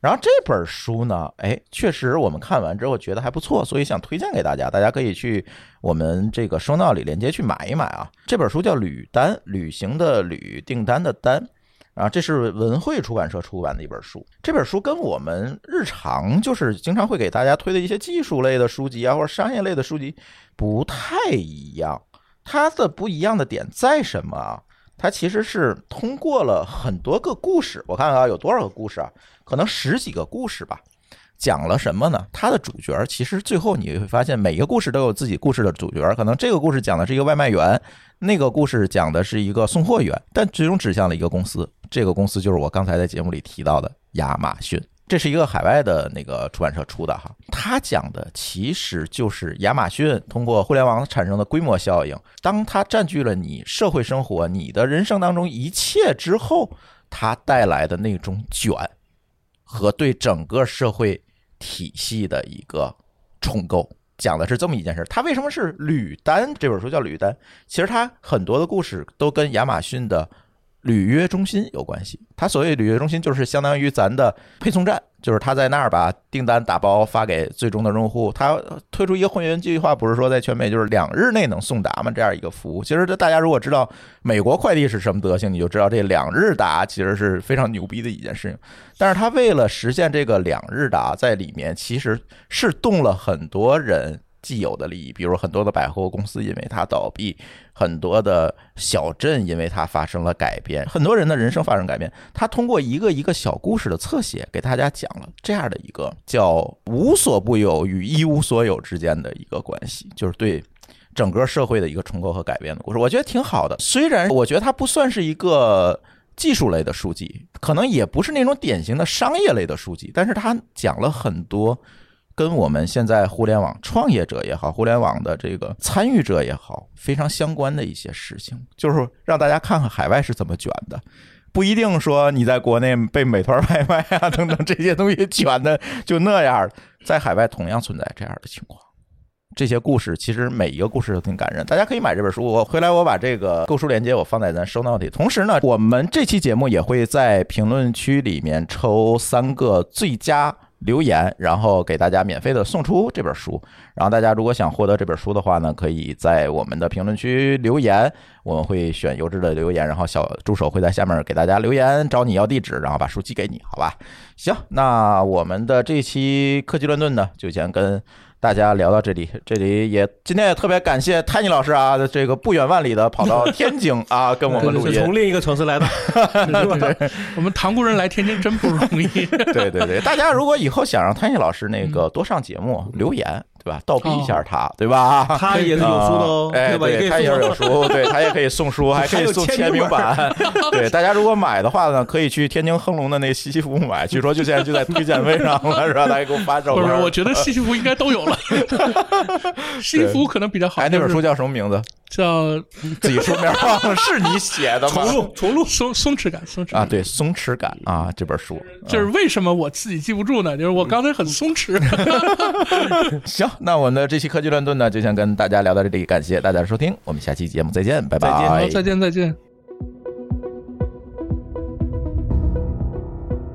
然后这本书呢，哎，确实我们看完之后觉得还不错，所以想推荐给大家，大家可以去我们这个收纳里链接去买一买啊。这本书叫《旅单》，旅行的旅，订单的单。啊，这是文汇出版社出版的一本书。这本书跟我们日常就是经常会给大家推的一些技术类的书籍啊，或者商业类的书籍不太一样。它的不一样的点在什么啊？它其实是通过了很多个故事，我看看啊，有多少个故事啊？可能十几个故事吧。讲了什么呢？它的主角其实最后你会发现，每一个故事都有自己故事的主角。可能这个故事讲的是一个外卖员，那个故事讲的是一个送货员，但最终指向了一个公司。这个公司就是我刚才在节目里提到的亚马逊。这是一个海外的那个出版社出的哈，它讲的其实就是亚马逊通过互联网产生的规模效应，当它占据了你社会生活、你的人生当中一切之后，它带来的那种卷和对整个社会体系的一个重构。讲的是这么一件事，它为什么是吕丹？这本书叫吕丹，其实它很多的故事都跟亚马逊的履约中心有关系。它所谓履约中心，就是相当于咱的配送站，就是他在那儿把订单打包发给最终的用户。他推出一个会员计划，不是说在全美就是两日内能送达吗？这样一个服务，其实这大家如果知道美国快递是什么德行，你就知道这两日达其实是非常牛逼的一件事情。但是他为了实现这个两日达，在里面其实是动了很多人既有的利益，比如很多的百货公司因为它倒闭，很多的小镇因为它发生了改变，很多人的人生发生改变。他通过一个一个小故事的侧写，给大家讲了这样的一个叫无所不有与一无所有之间的一个关系，就是对。整个社会的一个重构和改变的故事，我觉得挺好的。虽然我觉得它不算是一个技术类的书籍，可能也不是那种典型的商业类的书籍，但是它讲了很多跟我们现在互联网创业者也好，互联网的这个参与者也好，非常相关的一些事情，就是让大家看看海外是怎么卷的。不一定说你在国内被美团 [laughs] 外卖啊等等这些东西卷的就那样，在海外同样存在这样的情况。这些故事其实每一个故事都挺感人，大家可以买这本书。我回来我把这个购书链接我放在咱 show note 里。同时呢，我们这期节目也会在评论区里面抽三个最佳留言，然后给大家免费的送出这本书。然后大家如果想获得这本书的话呢，可以在我们的评论区留言，我们会选优质的留言，然后小助手会在下面给大家留言，找你要地址，然后把书寄给你，好吧？行，那我们的这期科技乱炖呢，就先跟。大家聊到这里，这里也今天也特别感谢 Tiny 老师啊，这个不远万里的跑到天津 [laughs] 啊，跟我们录音，从另一个城市来的。我们塘沽人来天津真不容易。对对对，大家如果以后想让 Tiny 老师那个多上节目，留言。对吧？倒逼一下他，对吧？他也是有书的哦，哎，对，他也是有书，对他也可以送书，[laughs] 还可以送签名版。对，大家如果买的话呢，可以去天津恒隆的那西西弗买，据说就现在就在推荐位上了，是吧？大家给我发照片。不是，我觉得西西弗应该都有了，[laughs] 西西弗可能比较好。哎，那本书叫什么名字？叫自己书名忘了，是你写的吗？[laughs] 重录，重录，松松弛感，松弛啊，对，松弛感啊，这本书就是为什么我自己记不住呢？就是我刚才很松弛。[laughs] 行。那我们的这期科技乱炖呢，就先跟大家聊到这里，感谢大家的收听，我们下期节目再见，拜拜，再见，再见。